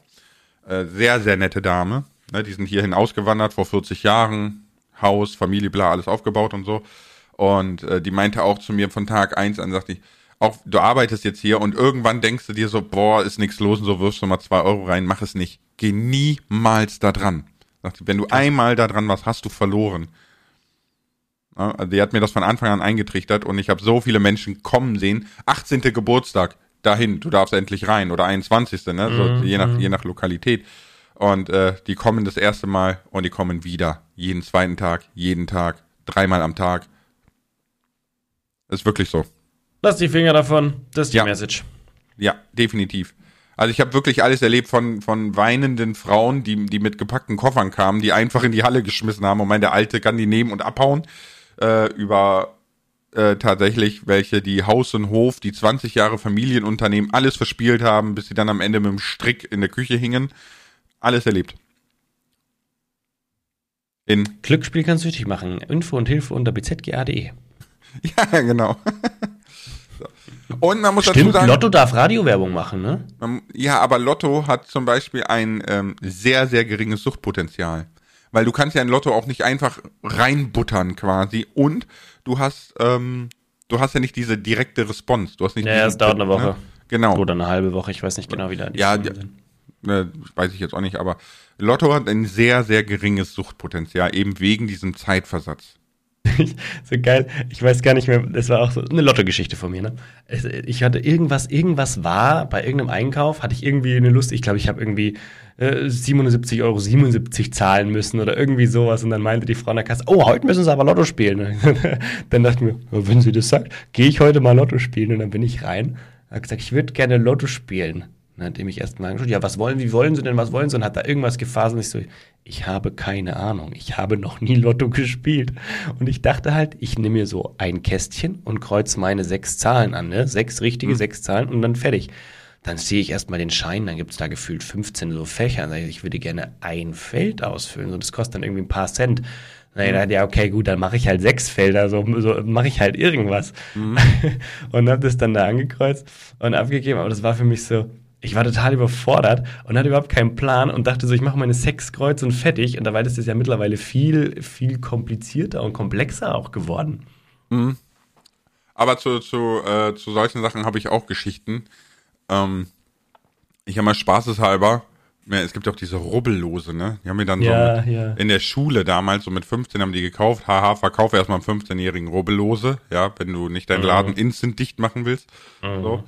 äh, sehr, sehr nette Dame, Ne, die sind hierhin ausgewandert vor 40 Jahren, Haus, Familie, bla, alles aufgebaut und so. Und äh, die meinte auch zu mir von Tag eins an, sagte ich, auch du arbeitest jetzt hier und irgendwann denkst du dir so, boah, ist nichts los und so wirfst du mal zwei Euro rein, mach es nicht. Geh niemals da dran. Sagte, wenn du einmal da dran warst, hast du verloren. Ja, also die hat mir das von Anfang an eingetrichtert und ich habe so viele Menschen kommen sehen. 18. Geburtstag, dahin, du darfst endlich rein oder 21. Ne? So, mhm. je, nach, je nach Lokalität. Und äh, die kommen das erste Mal und die kommen wieder. Jeden zweiten Tag, jeden Tag, dreimal am Tag. ist wirklich so. Lass die Finger davon. Das ist die ja. Message. Ja, definitiv. Also ich habe wirklich alles erlebt von, von weinenden Frauen, die, die mit gepackten Koffern kamen, die einfach in die Halle geschmissen haben und meine Alte kann die nehmen und abhauen. Äh, über äh, tatsächlich welche, die Haus und Hof, die 20 Jahre Familienunternehmen alles verspielt haben, bis sie dann am Ende mit dem Strick in der Küche hingen alles erlebt. In Glücksspiel kann süchtig machen. Info und Hilfe unter bzga.de. Ja, genau. Und man muss Stimmt, dazu sagen, Lotto darf Radiowerbung machen, ne? Ja, aber Lotto hat zum Beispiel ein ähm, sehr, sehr geringes Suchtpotenzial. Weil du kannst ja in Lotto auch nicht einfach reinbuttern quasi. Und du hast, ähm, du hast ja nicht diese direkte Response. Du hast nicht ja, es dauert eine Woche. Ne? Genau. Oder eine halbe Woche, ich weiß nicht genau, wie da die ja, sind ne, weiß ich jetzt auch nicht, aber Lotto hat ein sehr, sehr geringes Suchtpotenzial, eben wegen diesem Zeitversatz. so geil, ich weiß gar nicht mehr, das war auch so eine Lotto-Geschichte von mir, ne? Ich hatte irgendwas, irgendwas war, bei irgendeinem Einkauf hatte ich irgendwie eine Lust, ich glaube, ich habe irgendwie äh, 77,77 Euro 77 zahlen müssen oder irgendwie sowas und dann meinte die Frau in der Kasse, oh, heute müssen sie aber Lotto spielen. dann dachte ich mir, wenn sie das sagt, gehe ich heute mal Lotto spielen und dann bin ich rein, habe gesagt, ich würde gerne Lotto spielen. Dann hat er mich erstmal angeschaut, ja, was wollen, wie wollen Sie denn, was wollen Sie? Und hat da irgendwas gefaselt und ich so, ich habe keine Ahnung, ich habe noch nie Lotto gespielt. Und ich dachte halt, ich nehme mir so ein Kästchen und kreuze meine sechs Zahlen an, ne? Sechs richtige, mhm. sechs Zahlen und dann fertig. Dann sehe ich erstmal den Schein, dann gibt es da gefühlt 15 so Fächer. Dann sage ich, ich würde gerne ein Feld ausfüllen und das kostet dann irgendwie ein paar Cent. Naja, mhm. ja, okay, gut, dann mache ich halt sechs Felder, so, so mache ich halt irgendwas. Mhm. und habe das dann da angekreuzt und abgegeben, aber das war für mich so, ich war total überfordert und hatte überhaupt keinen Plan und dachte so, ich mache meine Kreuze und fertig. Und dabei ist es ja mittlerweile viel, viel komplizierter und komplexer auch geworden. Mhm. Aber zu, zu, äh, zu solchen Sachen habe ich auch Geschichten. Ähm, ich habe mal spaßeshalber, es gibt auch diese Rubbellose, ne? Die haben mir dann ja, so mit, ja. in der Schule damals, so mit 15 haben die gekauft. Haha, verkauf erstmal einen 15-jährigen Rubbellose, ja, wenn du nicht deinen mhm. Laden instant dicht machen willst. Mhm. So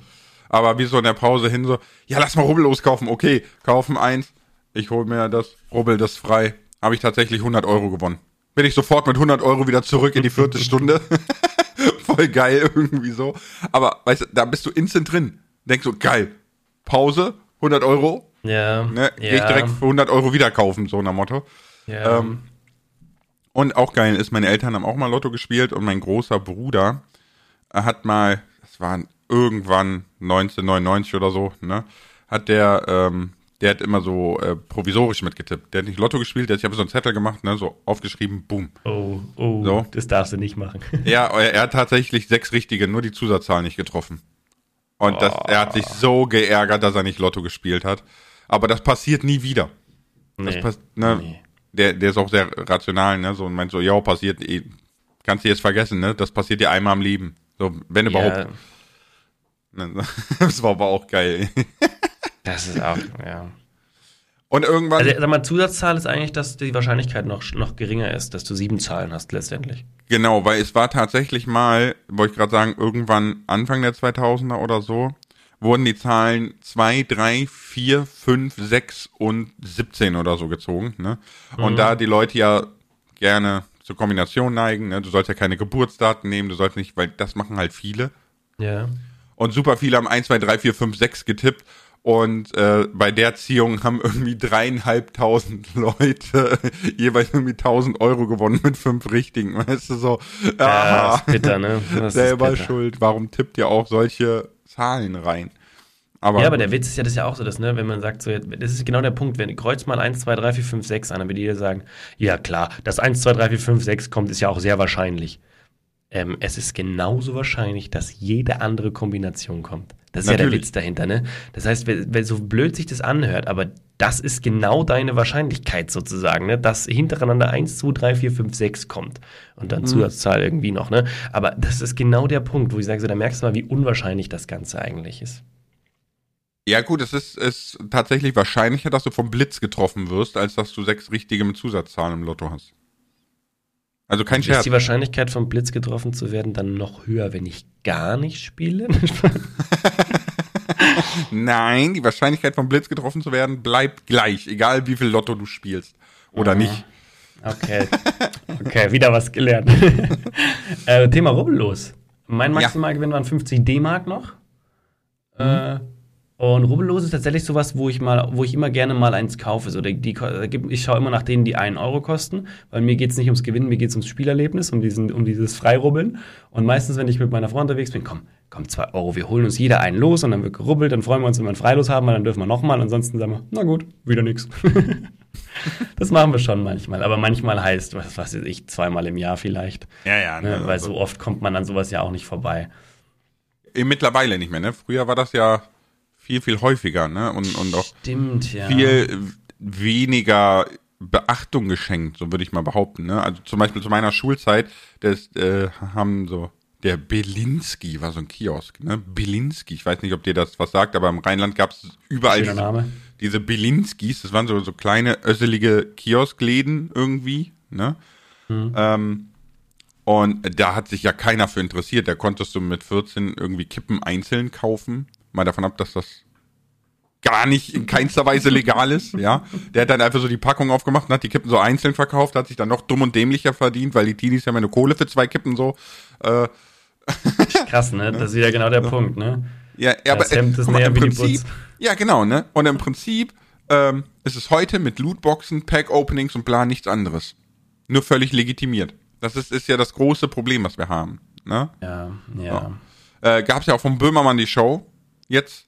aber wie so in der Pause hin so, ja, lass mal Rubbel loskaufen. Okay, kaufen eins. Ich hol mir das Rubbel, das frei. Habe ich tatsächlich 100 Euro gewonnen. Bin ich sofort mit 100 Euro wieder zurück in die vierte Stunde. Voll geil irgendwie so. Aber weißt du, da bist du instant drin. Denkst so, geil. Pause, 100 Euro. Ja. Ne, ja. Geh ich direkt für 100 Euro wieder kaufen, so nach Motto. Ja. Ähm, und auch geil ist, meine Eltern haben auch mal Lotto gespielt und mein großer Bruder hat mal, das war irgendwann 1999 oder so, ne, hat der, ähm, der hat immer so äh, provisorisch mitgetippt. Der hat nicht Lotto gespielt, der hat sich einfach so einen Zettel gemacht, ne, so aufgeschrieben, boom. Oh, oh, so. das darfst du nicht machen. ja, er, er, hat tatsächlich sechs richtige, nur die Zusatzzahl nicht getroffen. Und oh. das, er hat sich so geärgert, dass er nicht Lotto gespielt hat. Aber das passiert nie wieder. Nee. Das ne, nee. der, der ist auch sehr rational, ne, so und meint so, ja, passiert, eh, kannst du jetzt vergessen, ne, das passiert dir einmal im Leben. So, wenn überhaupt. Ja. Das war aber auch geil. Das ist auch, ja. Und irgendwann. Also, sag mal, Zusatzzahl ist eigentlich, dass die Wahrscheinlichkeit noch, noch geringer ist, dass du sieben Zahlen hast letztendlich. Genau, weil es war tatsächlich mal, wollte ich gerade sagen, irgendwann Anfang der 2000er oder so, wurden die Zahlen 2, 3, 4, 5, 6 und 17 oder so gezogen. Ne? Und mhm. da die Leute ja gerne zur Kombination neigen, ne? du sollst ja keine Geburtsdaten nehmen, du sollst nicht, weil das machen halt viele. Ja. Und super viele haben 1, 2, 3, 4, 5, 6 getippt. Und äh, bei der Ziehung haben irgendwie dreieinhalbtausend Leute jeweils irgendwie tausend Euro gewonnen mit fünf richtigen. Weißt du so? Ja, ah, ist bitter, ne? Das selber schuld. Warum tippt ihr auch solche Zahlen rein? Aber ja, aber der Witz ist ja das ist ja auch so, dass, ne, wenn man sagt, so, das ist genau der Punkt, wenn kreuz mal 1, 2, 3, 4, 5, 6 an, dann wird jeder sagen, ja klar, das 1, 2, 3, 4, 5, 6 kommt, ist ja auch sehr wahrscheinlich ähm, es ist genauso wahrscheinlich, dass jede andere Kombination kommt. Das ist Natürlich. ja der Witz dahinter, ne? Das heißt, wenn, wenn so blöd sich das anhört, aber das ist genau deine Wahrscheinlichkeit sozusagen, ne? Dass hintereinander 1, 2, 3, 4, 5, 6 kommt. Und dann mhm. Zusatzzahl irgendwie noch, ne? Aber das ist genau der Punkt, wo ich sage, so, da merkst du mal, wie unwahrscheinlich das Ganze eigentlich ist. Ja, gut, es ist, ist tatsächlich wahrscheinlicher, dass du vom Blitz getroffen wirst, als dass du sechs richtige mit Zusatzzahlen im Lotto hast. Also kein Scherz. Ist die Wahrscheinlichkeit vom Blitz getroffen zu werden dann noch höher, wenn ich gar nicht spiele? Nein, die Wahrscheinlichkeit vom Blitz getroffen zu werden bleibt gleich, egal wie viel Lotto du spielst oder oh. nicht. Okay. Okay, wieder was gelernt. äh, Thema Rubbellos. Mein Maximalgewinn ja. waren 50 D-Mark noch. Mhm. Äh, und Rubbellos ist tatsächlich sowas, wo ich mal, wo ich immer gerne mal eins kaufe. So, die, die, ich schaue immer nach denen, die einen Euro kosten, weil mir geht es nicht ums Gewinnen, mir geht es ums Spielerlebnis, um, diesen, um dieses Freirubbeln. Und meistens, wenn ich mit meiner Frau unterwegs bin, komm, komm, zwei Euro, wir holen uns jeder einen los und dann wird gerubbelt, dann freuen wir uns, wenn wir ein Freilos haben, weil dann dürfen wir nochmal. Ansonsten sagen wir, na gut, wieder nichts. das machen wir schon manchmal. Aber manchmal heißt, was weiß ich, zweimal im Jahr vielleicht. Ja, ja. Ne? ne weil so oft kommt man an sowas ja auch nicht vorbei. Mittlerweile nicht mehr, ne? Früher war das ja viel, viel häufiger, ne? Und, und auch Stimmt, ja. viel weniger Beachtung geschenkt, so würde ich mal behaupten, ne? Also zum Beispiel zu meiner Schulzeit, das äh, haben so der Belinski war so ein Kiosk, ne? Belinski, ich weiß nicht, ob dir das was sagt, aber im Rheinland gab es überall diese, diese Belinskis, das waren so, so kleine össelige Kioskläden irgendwie, ne? Hm. Ähm, und da hat sich ja keiner für interessiert. Da konntest du mit 14 irgendwie Kippen einzeln kaufen. Mal davon ab, dass das gar nicht in keinster Weise legal ist, ja. Der hat dann einfach so die Packung aufgemacht und hat die Kippen so einzeln verkauft, hat sich dann noch dumm und dämlicher verdient, weil die Teenies ja meine Kohle für zwei Kippen so. Äh. Krass, ne? Das ist wieder genau der Punkt, ne? Ja, ja aber äh, mal, im Prinzip, ja genau, ne? Und im Prinzip ähm, ist es heute mit Lootboxen, Pack-Openings und bla nichts anderes. Nur völlig legitimiert. Das ist, ist ja das große Problem, was wir haben. Ne? Ja, ja. ja. Äh, Gab es ja auch vom Böhmermann die Show. Jetzt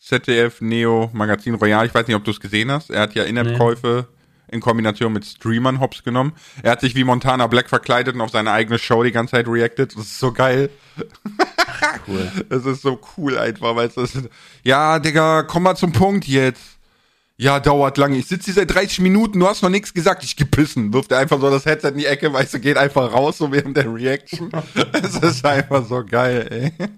ZDF Neo Magazin Royal. Ich weiß nicht, ob du es gesehen hast. Er hat ja In-App-Käufe nee. in Kombination mit Streamern hops genommen. Er hat sich wie Montana Black verkleidet und auf seine eigene Show die ganze Zeit reacted. Das ist so geil. cool. Das ist so cool einfach, weil es ist, ja, Digga, komm mal zum Punkt jetzt. Ja, dauert lange. Ich sitze hier seit 30 Minuten, du hast noch nichts gesagt, ich gepissen. Wirft er einfach so das Headset in die Ecke, weißt du, geht einfach raus, so während der Reaction. Es ist einfach so geil, ey.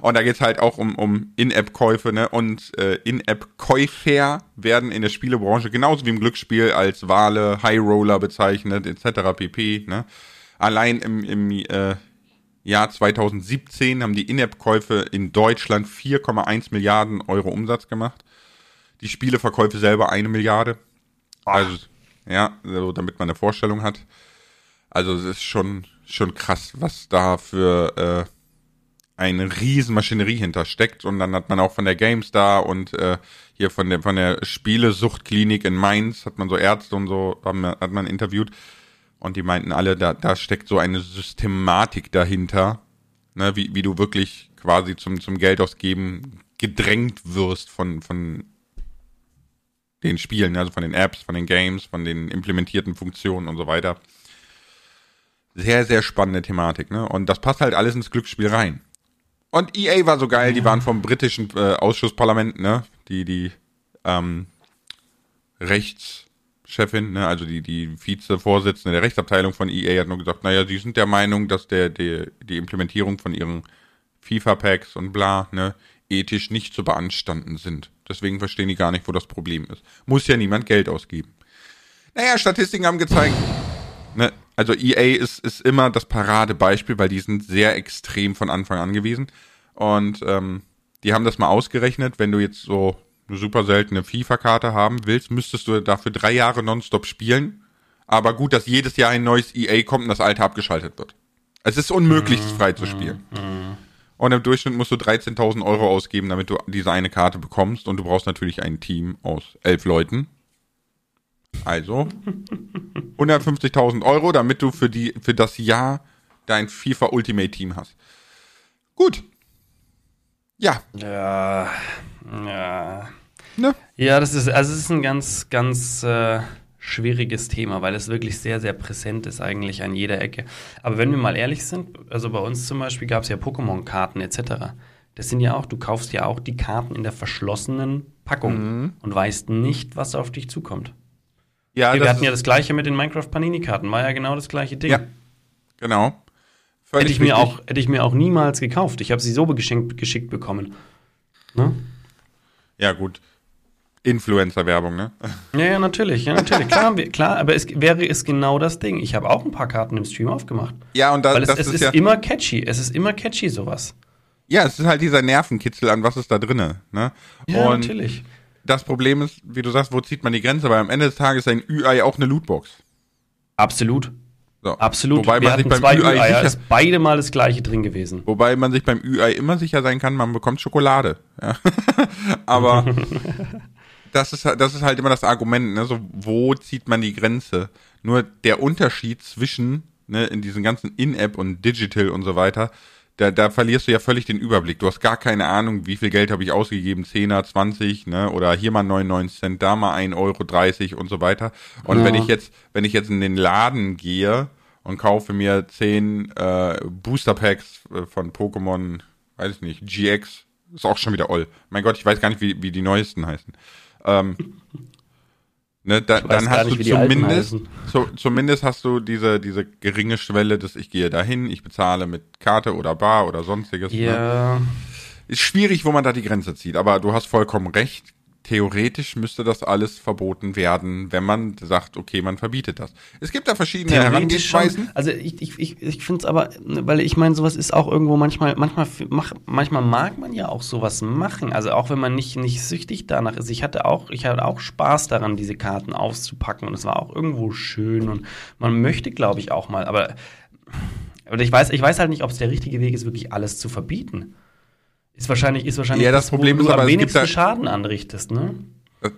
Und da geht's halt auch um, um In-App-Käufe, ne? Und äh, In-App-Käufer werden in der Spielebranche genauso wie im Glücksspiel als Wale, High Roller bezeichnet, etc. pp. Ne? Allein im, im äh, Jahr 2017 haben die In-App-Käufe in Deutschland 4,1 Milliarden Euro Umsatz gemacht die Spieleverkäufe selber eine Milliarde. Also, ja, also damit man eine Vorstellung hat. Also es ist schon, schon krass, was da für äh, eine Riesenmaschinerie hintersteckt. Und dann hat man auch von der GameStar und äh, hier von der, von der Spielesuchtklinik in Mainz, hat man so Ärzte und so, haben, hat man interviewt. Und die meinten alle, da, da steckt so eine Systematik dahinter, ne, wie, wie du wirklich quasi zum, zum Geld ausgeben gedrängt wirst von, von den Spielen, also von den Apps, von den Games, von den implementierten Funktionen und so weiter. Sehr, sehr spannende Thematik, ne? Und das passt halt alles ins Glücksspiel rein. Und EA war so geil, die waren vom britischen äh, Ausschussparlament, ne? Die, die ähm, Rechtschefin, ne? also die, die Vizevorsitzende der Rechtsabteilung von EA hat nur gesagt, naja, sie sind der Meinung, dass der, der die Implementierung von ihren FIFA-Packs und bla, ne, ethisch nicht zu beanstanden sind. Deswegen verstehen die gar nicht, wo das Problem ist. Muss ja niemand Geld ausgeben. Naja, Statistiken haben gezeigt, ne, also EA ist, ist immer das Paradebeispiel, weil die sind sehr extrem von Anfang an gewesen. Und ähm, die haben das mal ausgerechnet, wenn du jetzt so eine super seltene FIFA-Karte haben willst, müsstest du dafür drei Jahre nonstop spielen. Aber gut, dass jedes Jahr ein neues EA kommt und das alte abgeschaltet wird. Es ist unmöglich, es frei zu spielen. Mhm. Und im Durchschnitt musst du 13.000 Euro ausgeben, damit du diese eine Karte bekommst. Und du brauchst natürlich ein Team aus elf Leuten. Also 150.000 Euro, damit du für, die, für das Jahr dein FIFA Ultimate Team hast. Gut. Ja. Ja. Ja. Ne? Ja, das ist, also es ist ein ganz, ganz äh, schwieriges Thema, weil es wirklich sehr, sehr präsent ist eigentlich an jeder Ecke. Aber wenn wir mal ehrlich sind, also bei uns zum Beispiel gab es ja Pokémon-Karten etc. Das sind ja auch, du kaufst ja auch die Karten in der verschlossenen Packung mhm. und weißt nicht, was auf dich zukommt. Ja, wir hatten ja das gleiche mit den Minecraft Panini-Karten, war ja genau das gleiche Ding. Ja, genau. hätte ich, mir auch, hätte ich mir auch niemals gekauft. Ich habe sie so geschenkt, geschickt bekommen. Ne? Ja, gut. Influencer-Werbung, ne? Ja, ja, natürlich, ja, natürlich. klar, klar, aber es wäre es genau das Ding. Ich habe auch ein paar Karten im Stream aufgemacht. Ja, und da, Weil es, das es ist, ist ja immer catchy. Es ist immer catchy, sowas. Ja, es ist halt dieser Nervenkitzel an, was ist da drinne, ne? Ja, und natürlich. Das Problem ist, wie du sagst, wo zieht man die Grenze? Weil am Ende des Tages ist ein Ü-Ei auch eine Lootbox. Absolut. So. Absolut. Wobei Wir man sich beim zwei Ü-Ei sicher, ist beide mal das gleiche drin gewesen. Wobei man sich beim Ü-Ei immer sicher sein kann, man bekommt Schokolade. Ja. Aber das ist, das ist halt immer das Argument, ne? So, wo zieht man die Grenze? Nur der Unterschied zwischen, ne, in diesen ganzen In-App und Digital und so weiter, da, da verlierst du ja völlig den Überblick. Du hast gar keine Ahnung, wie viel Geld habe ich ausgegeben, 10er, 20, ne, oder hier mal 99 Cent, da mal 1,30 Euro und so weiter. Und ja. wenn ich jetzt, wenn ich jetzt in den Laden gehe und kaufe mir 10 äh, Booster Packs äh, von Pokémon, weiß ich nicht, GX, ist auch schon wieder all. Mein Gott, ich weiß gar nicht, wie, wie die neuesten heißen. Ähm, ne, da, dann hast nicht, du zumindest, zu, zumindest hast du diese, diese geringe Schwelle, dass ich gehe dahin, ich bezahle mit Karte oder Bar oder sonstiges. Ne? Ja. Ne? Ist schwierig, wo man da die Grenze zieht, aber du hast vollkommen recht theoretisch müsste das alles verboten werden, wenn man sagt, okay, man verbietet das. Es gibt da verschiedene Herangehensweisen. Also ich, ich, ich, ich finde es aber, weil ich meine, sowas ist auch irgendwo manchmal, manchmal, mach, manchmal mag man ja auch sowas machen. Also auch wenn man nicht, nicht süchtig danach ist. Ich hatte auch, ich hatte auch Spaß daran, diese Karten auszupacken und es war auch irgendwo schön und man möchte, glaube ich, auch mal, aber, aber ich weiß, ich weiß halt nicht, ob es der richtige Weg ist, wirklich alles zu verbieten Ist wahrscheinlich, ist wahrscheinlich ja, das, das Problem wo ist, du aber, am wenigsten da, Schaden anrichtest, ne?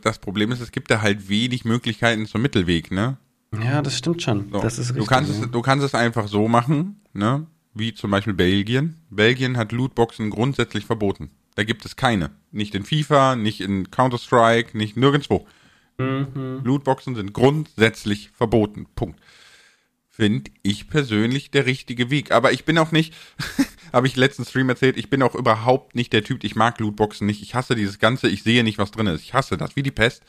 Das Problem ist, es gibt da halt wenig Möglichkeiten zum Mittelweg, ne? Ja, das stimmt schon. So. Das ist richtig, du, kannst ja. es, du kannst es einfach so machen, ne? Wie zum Beispiel Belgien. Belgien hat Lootboxen grundsätzlich verboten. Da gibt es keine. Nicht in FIFA, nicht in Counter-Strike, nicht nirgendwo. Mhm. Lootboxen sind grundsätzlich verboten. Punkt. Finde ich persönlich der richtige Weg. Aber ich bin auch nicht, habe ich letzten Stream erzählt, ich bin auch überhaupt nicht der Typ, ich mag Lootboxen nicht. Ich hasse dieses Ganze, ich sehe nicht, was drin ist. Ich hasse das, wie die Pest.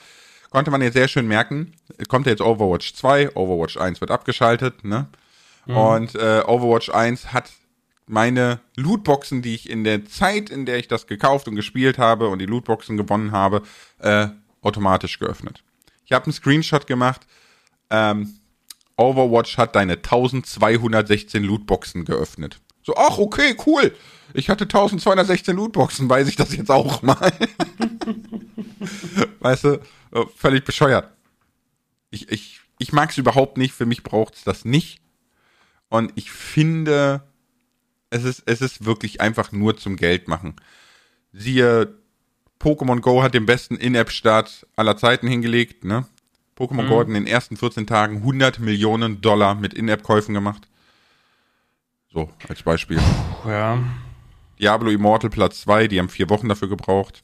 Konnte man jetzt sehr schön merken. Kommt jetzt Overwatch 2, Overwatch 1 wird abgeschaltet, ne? Mhm. Und äh, Overwatch 1 hat meine Lootboxen, die ich in der Zeit, in der ich das gekauft und gespielt habe und die Lootboxen gewonnen habe, äh, automatisch geöffnet. Ich habe einen Screenshot gemacht. Ähm, Overwatch hat deine 1216 Lootboxen geöffnet. So, ach, okay, cool. Ich hatte 1216 Lootboxen, weiß ich das jetzt auch mal. weißt du, äh, völlig bescheuert. Ich, ich, ich mag es überhaupt nicht, für mich braucht es das nicht. Und ich finde, es ist, es ist wirklich einfach nur zum Geld machen. Siehe Pokémon Go hat den besten In-App-Start aller Zeiten hingelegt, ne? Pokémon mhm. Go hat in den ersten 14 Tagen 100 Millionen Dollar mit In-App-Käufen gemacht. So, als Beispiel. Ja. Diablo Immortal Platz 2, die haben vier Wochen dafür gebraucht.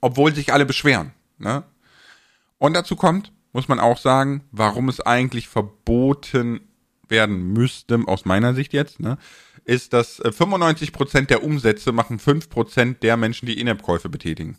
Obwohl sich alle beschweren, ne? Und dazu kommt, muss man auch sagen, warum es eigentlich verboten werden müsste, aus meiner Sicht jetzt, ne? ist, dass 95% äh, der Umsätze machen 5% der Menschen, die In-App-Käufe betätigen.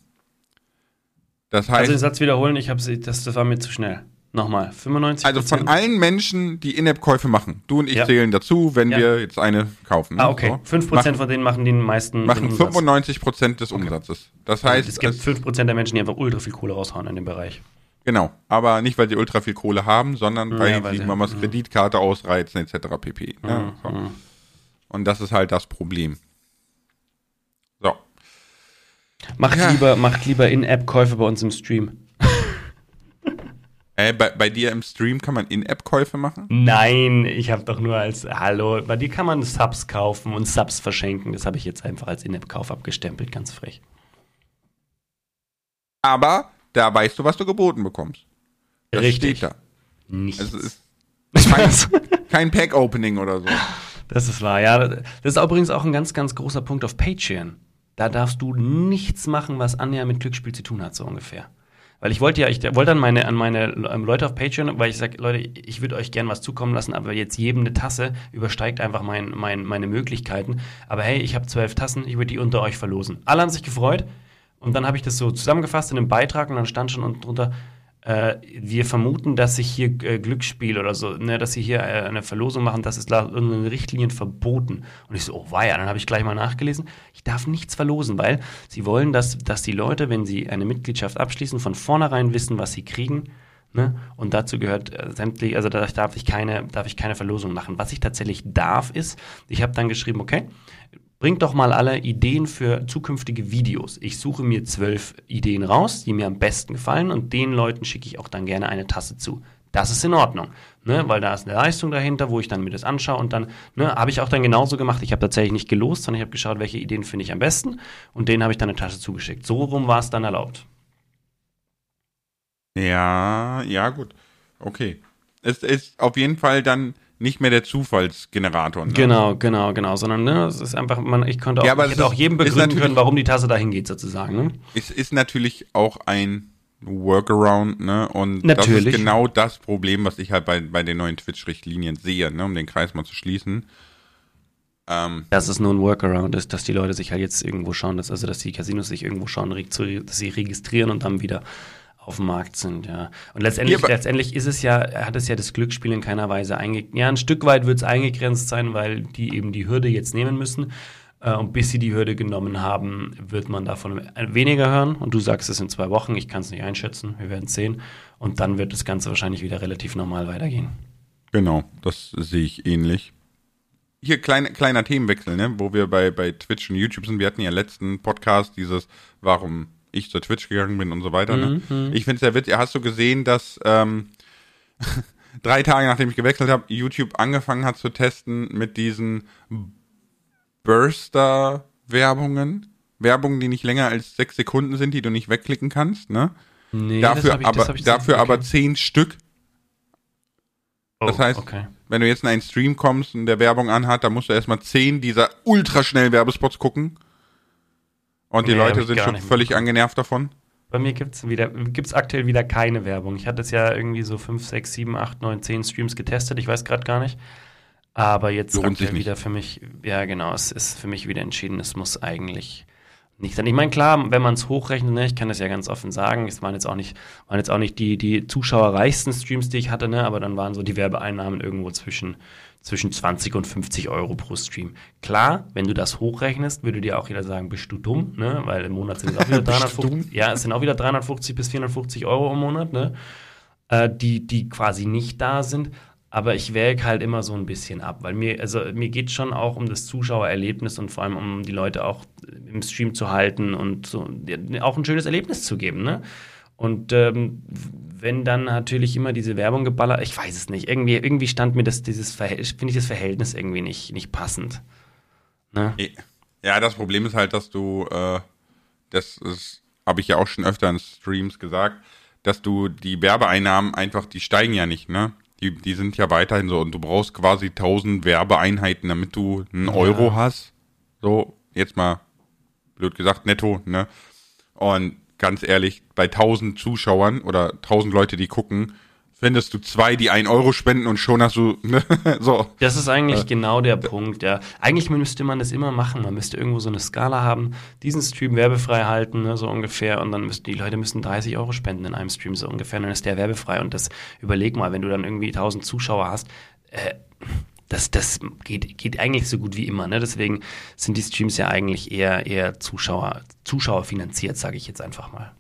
Das heißt, also den Satz wiederholen, ich habe das, das war mir zu schnell. Nochmal, 95 Also von allen Menschen, die In-App-Käufe machen, du und ich ja. zählen dazu, wenn ja. wir jetzt eine kaufen. Ne? Ah, okay. So. 5% machen, von denen machen den meisten. Machen 95% des Umsatzes. Das heißt. Es gibt 5% der Menschen, die einfach ultra viel Kohle raushauen in dem Bereich. Genau. Aber nicht, weil sie ultra viel Kohle haben, sondern ja, weil, weil sie Mamas. Kreditkarte ausreizen, etc. pp. Ja, mhm. so. Und das ist halt das Problem. So. Macht ja. lieber, macht lieber In-App-Käufe bei uns im Stream. Äh, bei, bei dir im Stream kann man In-App-Käufe machen? Nein, ich habe doch nur als Hallo. Bei dir kann man Subs kaufen und Subs verschenken. Das habe ich jetzt einfach als In-App-Kauf abgestempelt, ganz frech. Aber da weißt du, was du geboten bekommst. Das Richtig. steht da. Nichts. Es ist kein, kein Pack-Opening oder so. Das ist wahr, ja. Das ist übrigens auch ein ganz, ganz großer Punkt auf Patreon. Da darfst du nichts machen, was annähernd mit Glücksspiel zu tun hat, so ungefähr. Weil ich wollte ja, ich wollte an meine, an meine Leute auf Patreon, weil ich sage, Leute, ich würde euch gern was zukommen lassen, aber jetzt jedem eine Tasse übersteigt einfach mein, mein, meine Möglichkeiten. Aber hey, ich habe zwölf Tassen, ich würde die unter euch verlosen. Alle haben sich gefreut und dann habe ich das so zusammengefasst in einem Beitrag und dann stand schon unten drunter, äh, wir vermuten, dass sich hier äh, Glücksspiel oder so, ne, dass sie hier äh, eine Verlosung machen, das ist laut unseren Richtlinien verboten. Und ich so, oh weia, dann habe ich gleich mal nachgelesen, ich darf nichts verlosen, weil sie wollen, dass, dass die Leute, wenn sie eine Mitgliedschaft abschließen, von vornherein wissen, was sie kriegen. Ne? Und dazu gehört äh, sämtlich, also da darf ich keine, darf ich keine Verlosung machen. Was ich tatsächlich darf, ist, ich habe dann geschrieben, okay, Bringt doch mal alle Ideen für zukünftige Videos. Ich suche mir zwölf Ideen raus, die mir am besten gefallen und den Leuten schicke ich auch dann gerne eine Tasse zu. Das ist in Ordnung, ne? weil da ist eine Leistung dahinter, wo ich dann mir das anschaue und dann ne, habe ich auch dann genauso gemacht. Ich habe tatsächlich nicht gelost, sondern ich habe geschaut, welche Ideen finde ich am besten und denen habe ich dann eine Tasse zugeschickt. So rum war es dann erlaubt. Ja, ja, gut. Okay. Es ist auf jeden Fall dann nicht mehr der Zufallsgenerator. Ne? Genau, genau, genau, sondern ne, es ist einfach, man, ich konnte auch, ja, ich hätte auch jedem begründen können, warum die Tasse dahin geht sozusagen. Ne? Es ist natürlich auch ein Workaround, ne? Und natürlich. das ist genau das Problem, was ich halt bei, bei den neuen Twitch-Richtlinien sehe, ne? um den Kreis mal zu schließen. Ähm, dass es nur ein Workaround ist, dass die Leute sich halt jetzt irgendwo schauen, dass, also dass die Casinos sich irgendwo schauen, dass sie registrieren und dann wieder auf dem Markt sind, ja. Und letztendlich, ja, letztendlich ist es ja, hat es ja das Glücksspiel in keiner Weise eingegrenzt. Ja, ein Stück weit wird es eingegrenzt sein, weil die eben die Hürde jetzt nehmen müssen. Äh, und bis sie die Hürde genommen haben, wird man davon weniger hören. Und du sagst es in zwei Wochen, ich kann es nicht einschätzen, wir werden es sehen. Und dann wird das Ganze wahrscheinlich wieder relativ normal weitergehen. Genau, das sehe ich ähnlich. Hier kleine, kleiner Themenwechsel, ne? wo wir bei, bei Twitch und YouTube sind. Wir hatten ja letzten Podcast dieses, warum ich zur Twitch gegangen bin und so weiter. Ne? Mhm. Ich finde es sehr witzig. Hast du gesehen, dass ähm, drei Tage nachdem ich gewechselt habe, YouTube angefangen hat zu testen mit diesen Burster Werbungen. Werbungen, die nicht länger als sechs Sekunden sind, die du nicht wegklicken kannst, ne? Nee, dafür ich, aber, dafür aber zehn Stück. Oh, das heißt, okay. wenn du jetzt in einen Stream kommst und der Werbung anhat, dann musst du erstmal zehn dieser ultraschnellen Werbespots gucken. Und die nee, Leute sind schon völlig angenervt davon. Bei mir gibt es wieder, gibt's aktuell wieder keine Werbung. Ich hatte es ja irgendwie so 5, 6, 7, 8, 9, 10 Streams getestet. Ich weiß gerade gar nicht. Aber jetzt Lohnt aktuell wieder für mich, ja genau, es ist für mich wieder entschieden, es muss eigentlich nicht sein. Ich meine, klar, wenn man es hochrechnet, ne, ich kann das ja ganz offen sagen, es waren jetzt auch nicht, waren jetzt auch nicht die, die zuschauerreichsten Streams, die ich hatte, ne, aber dann waren so die Werbeeinnahmen irgendwo zwischen, zwischen 20 und 50 Euro pro Stream. Klar, wenn du das hochrechnest, würde dir auch jeder sagen, bist du dumm, ne, weil im Monat sind es auch wieder 350, ja, es sind auch wieder 350 bis 450 Euro im Monat, ne, äh, die, die quasi nicht da sind aber ich wäge halt immer so ein bisschen ab, weil mir, also mir geht schon auch um das Zuschauererlebnis und vor allem um die Leute auch im Stream zu halten und so, auch ein schönes Erlebnis zu geben, ne? Und ähm, wenn dann natürlich immer diese Werbung geballert, ich weiß es nicht, irgendwie, irgendwie stand mir das, dieses finde ich das Verhältnis irgendwie nicht, nicht passend. Ne? Ja, das Problem ist halt, dass du, äh, das habe ich ja auch schon öfter in Streams gesagt, dass du die Werbeeinnahmen einfach, die steigen ja nicht, ne? Die, die sind ja weiterhin so und du brauchst quasi 1000 Werbeeinheiten, damit du einen Euro hast. So, jetzt mal blöd gesagt, netto, ne? Und ganz ehrlich, bei 1000 Zuschauern oder 1000 Leute, die gucken, findest du zwei, die ein Euro spenden und schon hast du, ne, so. Das ist eigentlich äh, genau der Punkt, ja. Eigentlich müsste man das immer machen. Man müsste irgendwo so eine Skala haben, diesen Stream werbefrei halten, ne, so ungefähr, und dann müssen die Leute müssen 30 Euro spenden in einem Stream, so ungefähr, und dann ist der werbefrei. Und das, überleg mal, wenn du dann irgendwie 1000 Zuschauer hast, äh, das, das geht, geht eigentlich so gut wie immer. Ne? Deswegen sind die Streams ja eigentlich eher, eher Zuschauer, Zuschauer finanziert, sage ich jetzt einfach mal.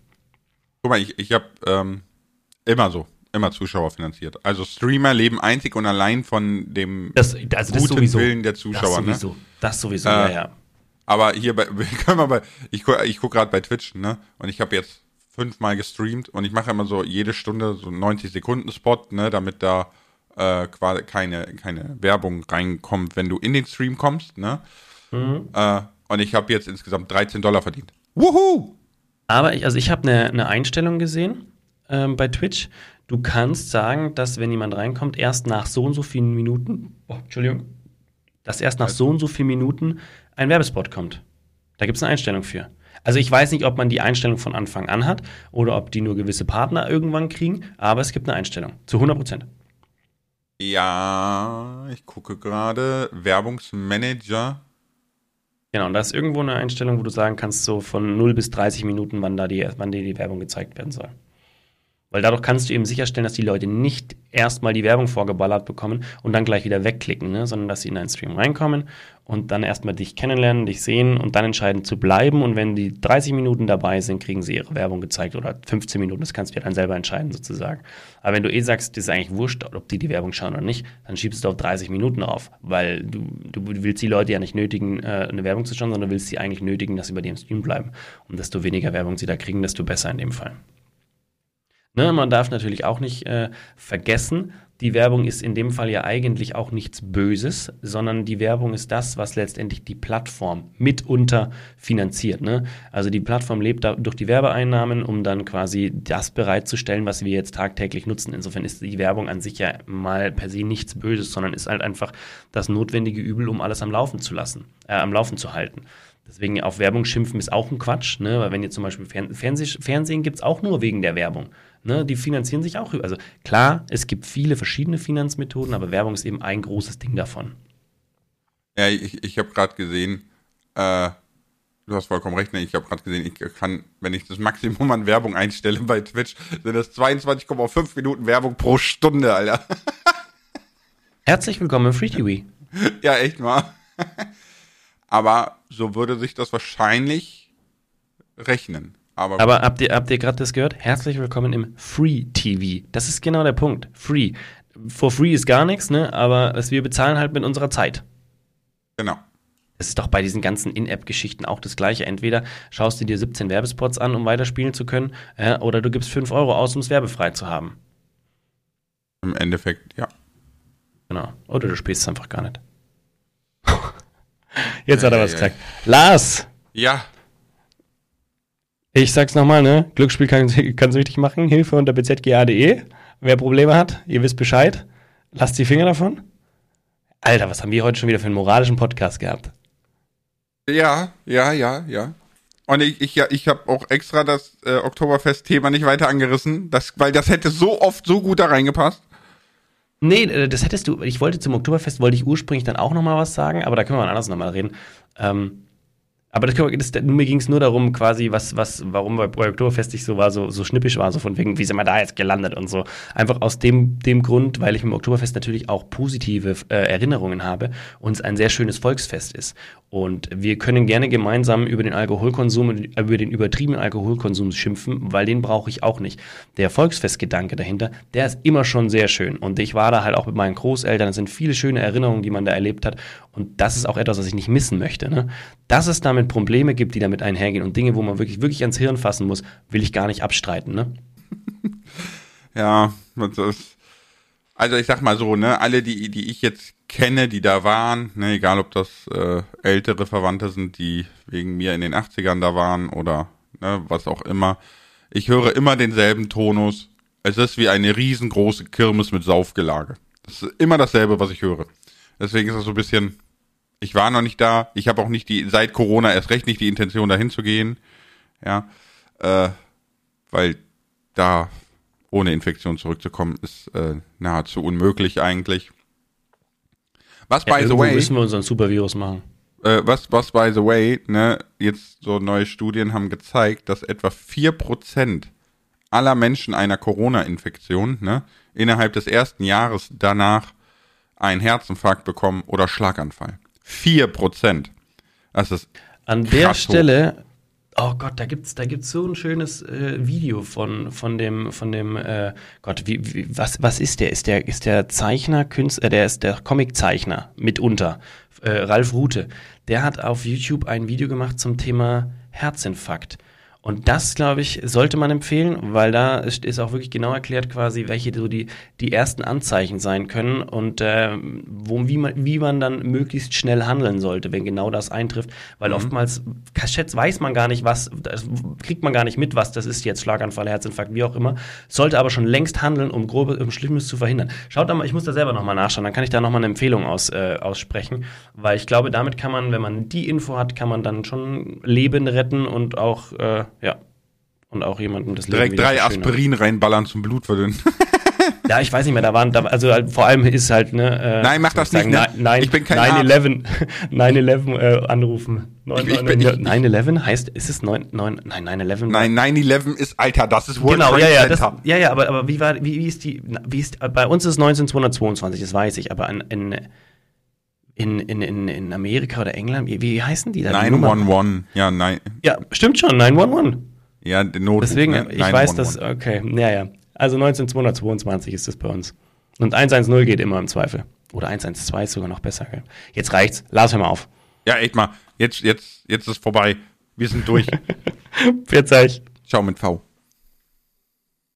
Guck mal, ich, ich habe ähm, immer so Immer Zuschauer finanziert. Also Streamer leben einzig und allein von dem das, also guten sowieso, Willen der Zuschauer. Das sowieso, ne? das sowieso, äh, ja, ja. Aber hier bei, können wir bei ich, ich gucke gerade bei Twitch, ne? Und ich habe jetzt fünfmal gestreamt und ich mache immer so jede Stunde so 90 Sekunden Spot, ne, damit da äh, quasi keine, keine Werbung reinkommt, wenn du in den Stream kommst, ne? Mhm. Äh, und ich habe jetzt insgesamt 13 Dollar verdient. Wuhu! Aber ich, also ich habe eine, eine Einstellung gesehen ähm, bei Twitch. Du kannst sagen, dass wenn jemand reinkommt, erst nach so und so vielen Minuten, oh, Entschuldigung, dass erst nach so und so vielen Minuten ein Werbespot kommt. Da gibt es eine Einstellung für. Also ich weiß nicht, ob man die Einstellung von Anfang an hat oder ob die nur gewisse Partner irgendwann kriegen, aber es gibt eine Einstellung. Zu 100 Prozent. Ja, ich gucke gerade. Werbungsmanager. Genau, und da ist irgendwo eine Einstellung, wo du sagen kannst, so von 0 bis 30 Minuten, wann da die, wann dir die Werbung gezeigt werden soll. Weil dadurch kannst du eben sicherstellen, dass die Leute nicht erstmal die Werbung vorgeballert bekommen und dann gleich wieder wegklicken, ne? sondern dass sie in einen Stream reinkommen und dann erstmal dich kennenlernen, dich sehen und dann entscheiden zu bleiben. Und wenn die 30 Minuten dabei sind, kriegen sie ihre Werbung gezeigt oder 15 Minuten. Das kannst du ja dann selber entscheiden sozusagen. Aber wenn du eh sagst, das ist eigentlich wurscht, ob die die Werbung schauen oder nicht, dann schiebst du auf 30 Minuten auf, weil du, du willst die Leute ja nicht nötigen, äh, eine Werbung zu schauen, sondern willst sie eigentlich nötigen, dass sie bei dir im Stream bleiben. Und desto weniger Werbung sie da kriegen, desto besser in dem Fall. Ne, man darf natürlich auch nicht äh, vergessen, die Werbung ist in dem Fall ja eigentlich auch nichts Böses, sondern die Werbung ist das, was letztendlich die Plattform mitunter finanziert. Ne? Also die Plattform lebt da durch die Werbeeinnahmen, um dann quasi das bereitzustellen, was wir jetzt tagtäglich nutzen. Insofern ist die Werbung an sich ja mal per se nichts Böses, sondern ist halt einfach das notwendige Übel, um alles am Laufen zu lassen, äh, am Laufen zu halten. Deswegen auf Werbung schimpfen ist auch ein Quatsch, ne? weil wenn ihr zum Beispiel Fern Fernseh Fernsehen gibt es auch nur wegen der Werbung. Ne, die finanzieren sich auch. Also klar, es gibt viele verschiedene Finanzmethoden, aber Werbung ist eben ein großes Ding davon. Ja, ich, ich habe gerade gesehen, äh, du hast vollkommen recht, ne? ich habe gerade gesehen, ich kann, wenn ich das Maximum an Werbung einstelle bei Twitch, sind das 22,5 Minuten Werbung pro Stunde, Alter. Herzlich willkommen im Free TV. Ja, echt mal. Aber so würde sich das wahrscheinlich rechnen. Aber, Aber habt ihr, habt ihr gerade das gehört? Herzlich willkommen im Free TV. Das ist genau der Punkt. Free. For free ist gar nichts, ne? Aber wir bezahlen halt mit unserer Zeit. Genau. Es ist doch bei diesen ganzen In-App-Geschichten auch das Gleiche. Entweder schaust du dir 17 Werbespots an, um weiterspielen zu können, äh, oder du gibst 5 Euro aus, um es werbefrei zu haben. Im Endeffekt, ja. Genau. Oder du spielst es einfach gar nicht. Jetzt hat er was gesagt. Lars! Ja. Ich sag's nochmal, ne? Glücksspiel kann, kann süchtig machen. Hilfe unter bzga.de. Wer Probleme hat, ihr wisst Bescheid. Lasst die Finger davon. Alter, was haben wir heute schon wieder für einen moralischen Podcast gehabt? Ja, ja, ja, ja. Und ich, ich, ja, ich habe auch extra das äh, Oktoberfest-Thema nicht weiter angerissen, das, weil das hätte so oft so gut da reingepasst. Nee, äh, das hättest du, ich wollte zum Oktoberfest, wollte ich ursprünglich dann auch nochmal was sagen, aber da können wir anders nochmal reden. Ähm, aber das, das, mir ging es nur darum, quasi, was, was, warum bei, Oktoberfest ich so war, so, so schnippisch war, so von wegen, wie sind wir da jetzt gelandet und so. Einfach aus dem, dem Grund, weil ich mit dem Oktoberfest natürlich auch positive äh, Erinnerungen habe und es ein sehr schönes Volksfest ist. Und wir können gerne gemeinsam über den Alkoholkonsum, über den übertriebenen Alkoholkonsum schimpfen, weil den brauche ich auch nicht. Der Volksfestgedanke dahinter, der ist immer schon sehr schön. Und ich war da halt auch mit meinen Großeltern. Es sind viele schöne Erinnerungen, die man da erlebt hat. Und das ist auch etwas, was ich nicht missen möchte. Ne? Dass es damit Probleme gibt, die damit einhergehen und Dinge, wo man wirklich, wirklich ans Hirn fassen muss, will ich gar nicht abstreiten. Ne? ja, also ich sag mal so, ne, alle, die, die ich jetzt kenne, die da waren, ne, egal ob das äh, ältere Verwandte sind, die wegen mir in den 80ern da waren oder ne, was auch immer. Ich höre immer denselben Tonus. Es ist wie eine riesengroße Kirmes mit Saufgelage. Das ist immer dasselbe, was ich höre. Deswegen ist das so ein bisschen, ich war noch nicht da. Ich habe auch nicht die, seit Corona erst recht nicht die Intention, dahin zu gehen. Ja, äh, weil da ohne Infektion zurückzukommen, ist äh, nahezu unmöglich eigentlich. Was ja, by the way. müssen wir unseren Supervirus machen. Äh, was, was by the way, ne, jetzt so neue Studien haben gezeigt, dass etwa 4% aller Menschen einer Corona-Infektion, ne, innerhalb des ersten Jahres danach einen Herzinfarkt bekommen oder Schlaganfall. 4%. Das ist An der Stelle Oh Gott, da gibt's, da gibt's so ein schönes äh, Video von von dem von dem äh, Gott, wie, wie was was ist der? Ist der ist der Zeichner Künstler? Äh, der ist der Comiczeichner mitunter. Äh, Ralf Rute. Der hat auf YouTube ein Video gemacht zum Thema Herzinfarkt. Und das, glaube ich, sollte man empfehlen, weil da ist auch wirklich genau erklärt quasi, welche so die, die ersten Anzeichen sein können und äh, wo, wie, man, wie man dann möglichst schnell handeln sollte, wenn genau das eintrifft. Weil mhm. oftmals schätzt, weiß man gar nicht, was, kriegt man gar nicht mit, was das ist jetzt, Schlaganfall, Herzinfarkt, wie auch immer. Sollte aber schon längst handeln, um grobe, um Schlimmes zu verhindern. Schaut da mal, ich muss da selber nochmal nachschauen, dann kann ich da nochmal eine Empfehlung aus, äh, aussprechen, weil ich glaube, damit kann man, wenn man die Info hat, kann man dann schon Leben retten und auch äh, ja. Und auch jemandem das Leben Direkt drei Aspirin reinballern zum Blutverdünnen. ja, ich weiß nicht mehr, da waren, da, also halt, vor allem ist halt, ne. Äh, Nein, mach das nicht, ne? Nein, ich bin kein 9-11, 9-11 äh, anrufen. 9-11 heißt, ist es 9, 9 nein, 9-11? Nein, 9-11 ist, Alter, das ist World Genau, ja, ja, das, ja, ja, aber, aber wie war, wie, wie ist die, wie ist, bei uns ist es 1922, das weiß ich, aber in, in in, in, in, in Amerika oder England, wie, wie heißen die da? 911, ja, nein. Ja, stimmt schon, 911. Ja, Notruf, Deswegen, ne? ich weiß das, okay, ja, ja. Also 19222 ist das bei uns. Und 110 geht immer im Zweifel. Oder 112 ist sogar noch besser. Gell? Jetzt reicht's. Lass hör mal auf. Ja, echt mal. Jetzt, jetzt, jetzt ist vorbei. Wir sind durch. Verzeih. Ciao mit V.